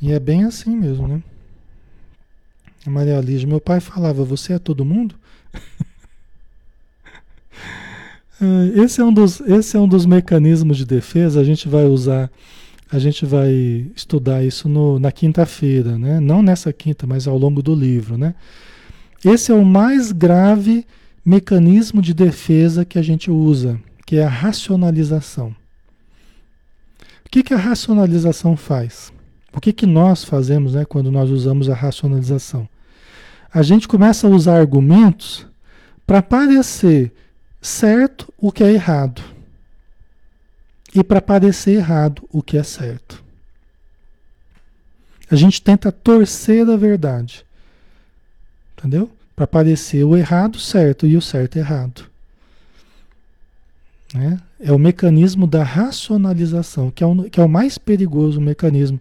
E é bem assim mesmo, né? A Maria Lígia, meu pai falava, você é todo mundo? É, esse é, um dos, esse é um dos mecanismos de defesa, a gente vai usar, a gente vai estudar isso no, na quinta-feira, né? Não nessa quinta, mas ao longo do livro, né? Esse é o mais grave mecanismo de defesa que a gente usa, que é a racionalização. O que, que a racionalização faz? O que, que nós fazemos né, quando nós usamos a racionalização? A gente começa a usar argumentos para parecer certo o que é errado e para parecer errado o que é certo. A gente tenta torcer a verdade, entendeu? Para parecer o errado certo e o certo errado. Né? É o mecanismo da racionalização, que é, o, que é o mais perigoso mecanismo.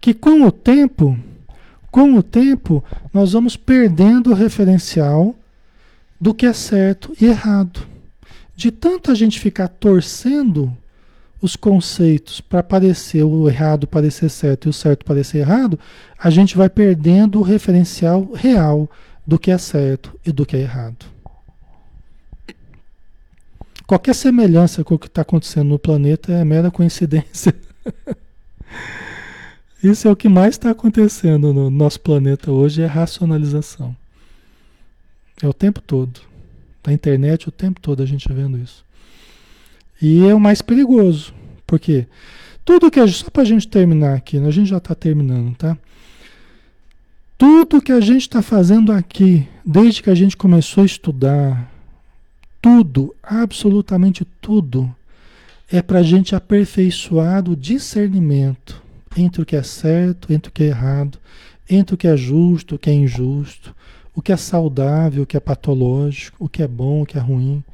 Que com o tempo, com o tempo, nós vamos perdendo o referencial do que é certo e errado. De tanto a gente ficar torcendo os conceitos para parecer o errado parecer certo e o certo parecer errado, a gente vai perdendo o referencial real do que é certo e do que é errado. Qualquer semelhança com o que está acontecendo no planeta é mera coincidência. Isso é o que mais está acontecendo no nosso planeta hoje, é racionalização. É o tempo todo. Na internet o tempo todo a gente vendo isso. E é o mais perigoso. Porque tudo que a gente, só para a gente terminar aqui, né? a gente já está terminando, tá? Tudo que a gente está fazendo aqui, desde que a gente começou a estudar, tudo, absolutamente tudo, é para a gente aperfeiçoar o discernimento entre o que é certo, entre o que é errado, entre o que é justo, o que é injusto, o que é saudável, o que é patológico, o que é bom, o que é ruim.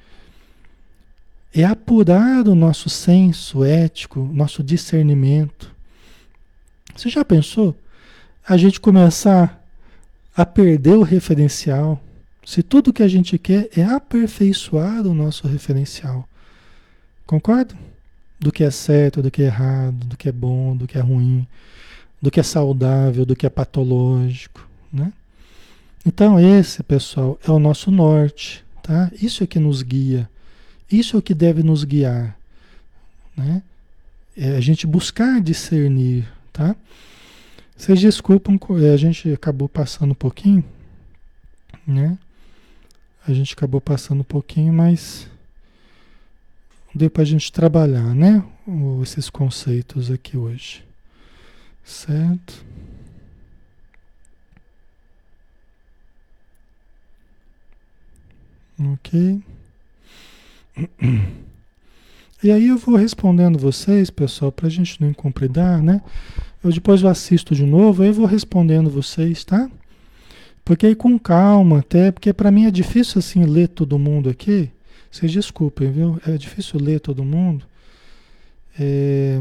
É apurar o nosso senso ético, nosso discernimento. Você já pensou? A gente começar a perder o referencial. Se tudo que a gente quer é aperfeiçoar o nosso referencial. Concorda? Do que é certo, do que é errado, do que é bom, do que é ruim, do que é saudável, do que é patológico, né? Então, esse, pessoal, é o nosso norte, tá? Isso é que nos guia. Isso é o que deve nos guiar, né? É a gente buscar discernir, tá? Vocês desculpam, é, a gente acabou passando um pouquinho, né? A gente acabou passando um pouquinho, mas deu para a gente trabalhar, né? Esses conceitos aqui hoje, certo? Ok. E aí eu vou respondendo vocês, pessoal, para a gente não incompridar, né? Eu depois eu assisto de novo, eu vou respondendo vocês, tá? Porque aí com calma, até, porque para mim é difícil assim ler todo mundo aqui. Vocês desculpem, viu? É difícil ler todo mundo. É,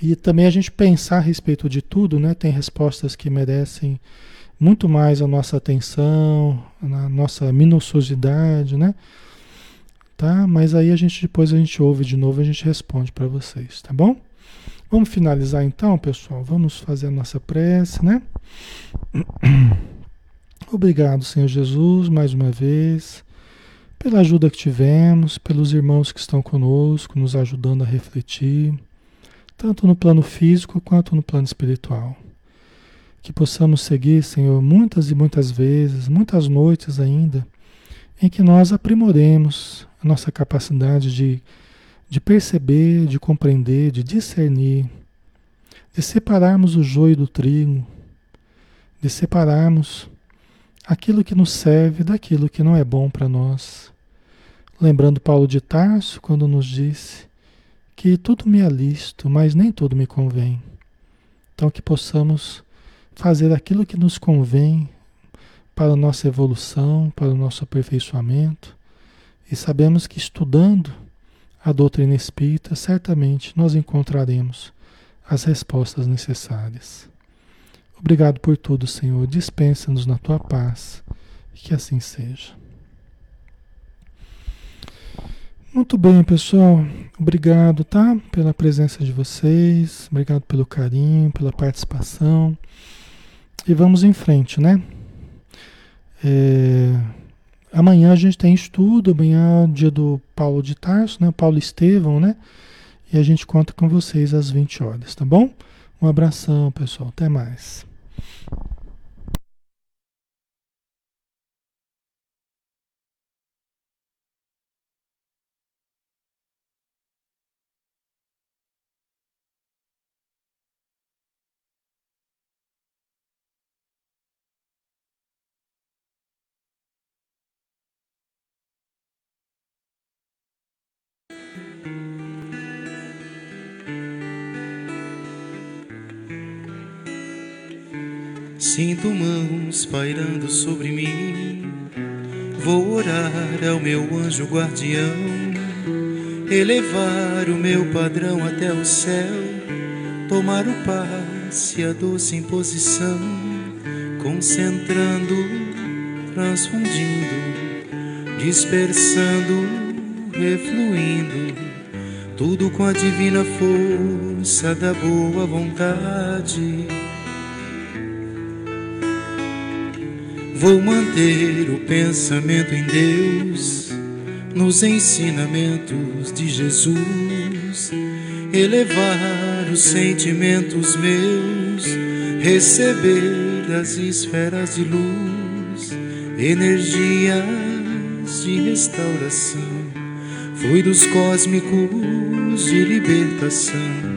e também a gente pensar a respeito de tudo, né? Tem respostas que merecem muito mais a nossa atenção, a nossa minuciosidade, né? Tá? Mas aí a gente depois a gente ouve de novo, a gente responde para vocês, tá bom? Vamos finalizar então, pessoal. Vamos fazer a nossa prece, né? Obrigado, Senhor Jesus, mais uma vez, pela ajuda que tivemos, pelos irmãos que estão conosco, nos ajudando a refletir tanto no plano físico quanto no plano espiritual. Que possamos seguir, Senhor, muitas e muitas vezes, muitas noites ainda, em que nós aprimoremos a nossa capacidade de, de perceber, de compreender, de discernir, de separarmos o joio do trigo, de separarmos aquilo que nos serve daquilo que não é bom para nós. Lembrando Paulo de Tarso, quando nos disse: que tudo me é lícito, mas nem tudo me convém. Então que possamos fazer aquilo que nos convém para a nossa evolução, para o nosso aperfeiçoamento. E sabemos que estudando a doutrina espírita, certamente nós encontraremos as respostas necessárias. Obrigado por tudo, Senhor. Dispensa-nos na tua paz. Que assim seja. Muito bem, pessoal. Obrigado, tá? Pela presença de vocês. Obrigado pelo carinho, pela participação. E vamos em frente, né? É... Amanhã a gente tem estudo, amanhã é dia do Paulo de Tarso, né? Paulo Estevão, né? E a gente conta com vocês às 20 horas, tá bom? Um abração, pessoal. Até mais. Sinto mãos pairando sobre mim. Vou orar ao meu anjo guardião, elevar o meu padrão até o céu, tomar o passe, a doce imposição, concentrando, transfundindo, dispersando, refluindo, tudo com a divina força da boa vontade Vou manter o pensamento em Deus, nos ensinamentos de Jesus, elevar os sentimentos meus, receber das esferas de luz, energias de restauração, fluidos cósmicos de libertação.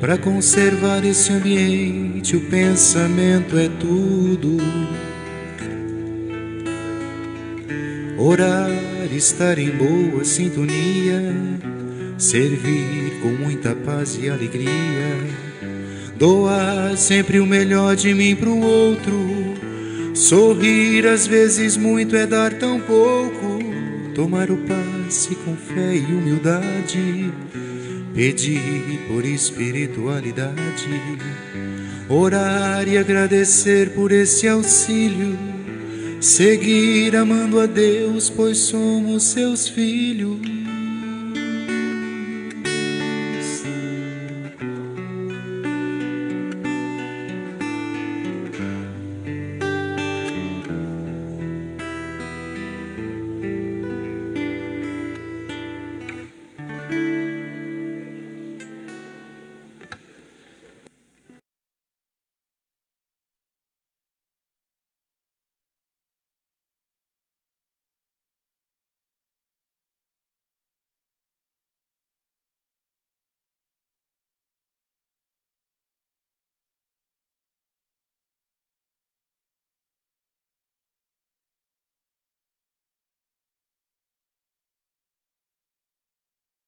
Para conservar esse ambiente, o pensamento é tudo. Orar, estar em boa sintonia, servir com muita paz e alegria, doar sempre o melhor de mim para o outro, sorrir às vezes muito é dar tão pouco, tomar o passe com fé e humildade, pedir por espiritualidade, orar e agradecer por esse auxílio Seguir amando a Deus, pois somos seus filhos.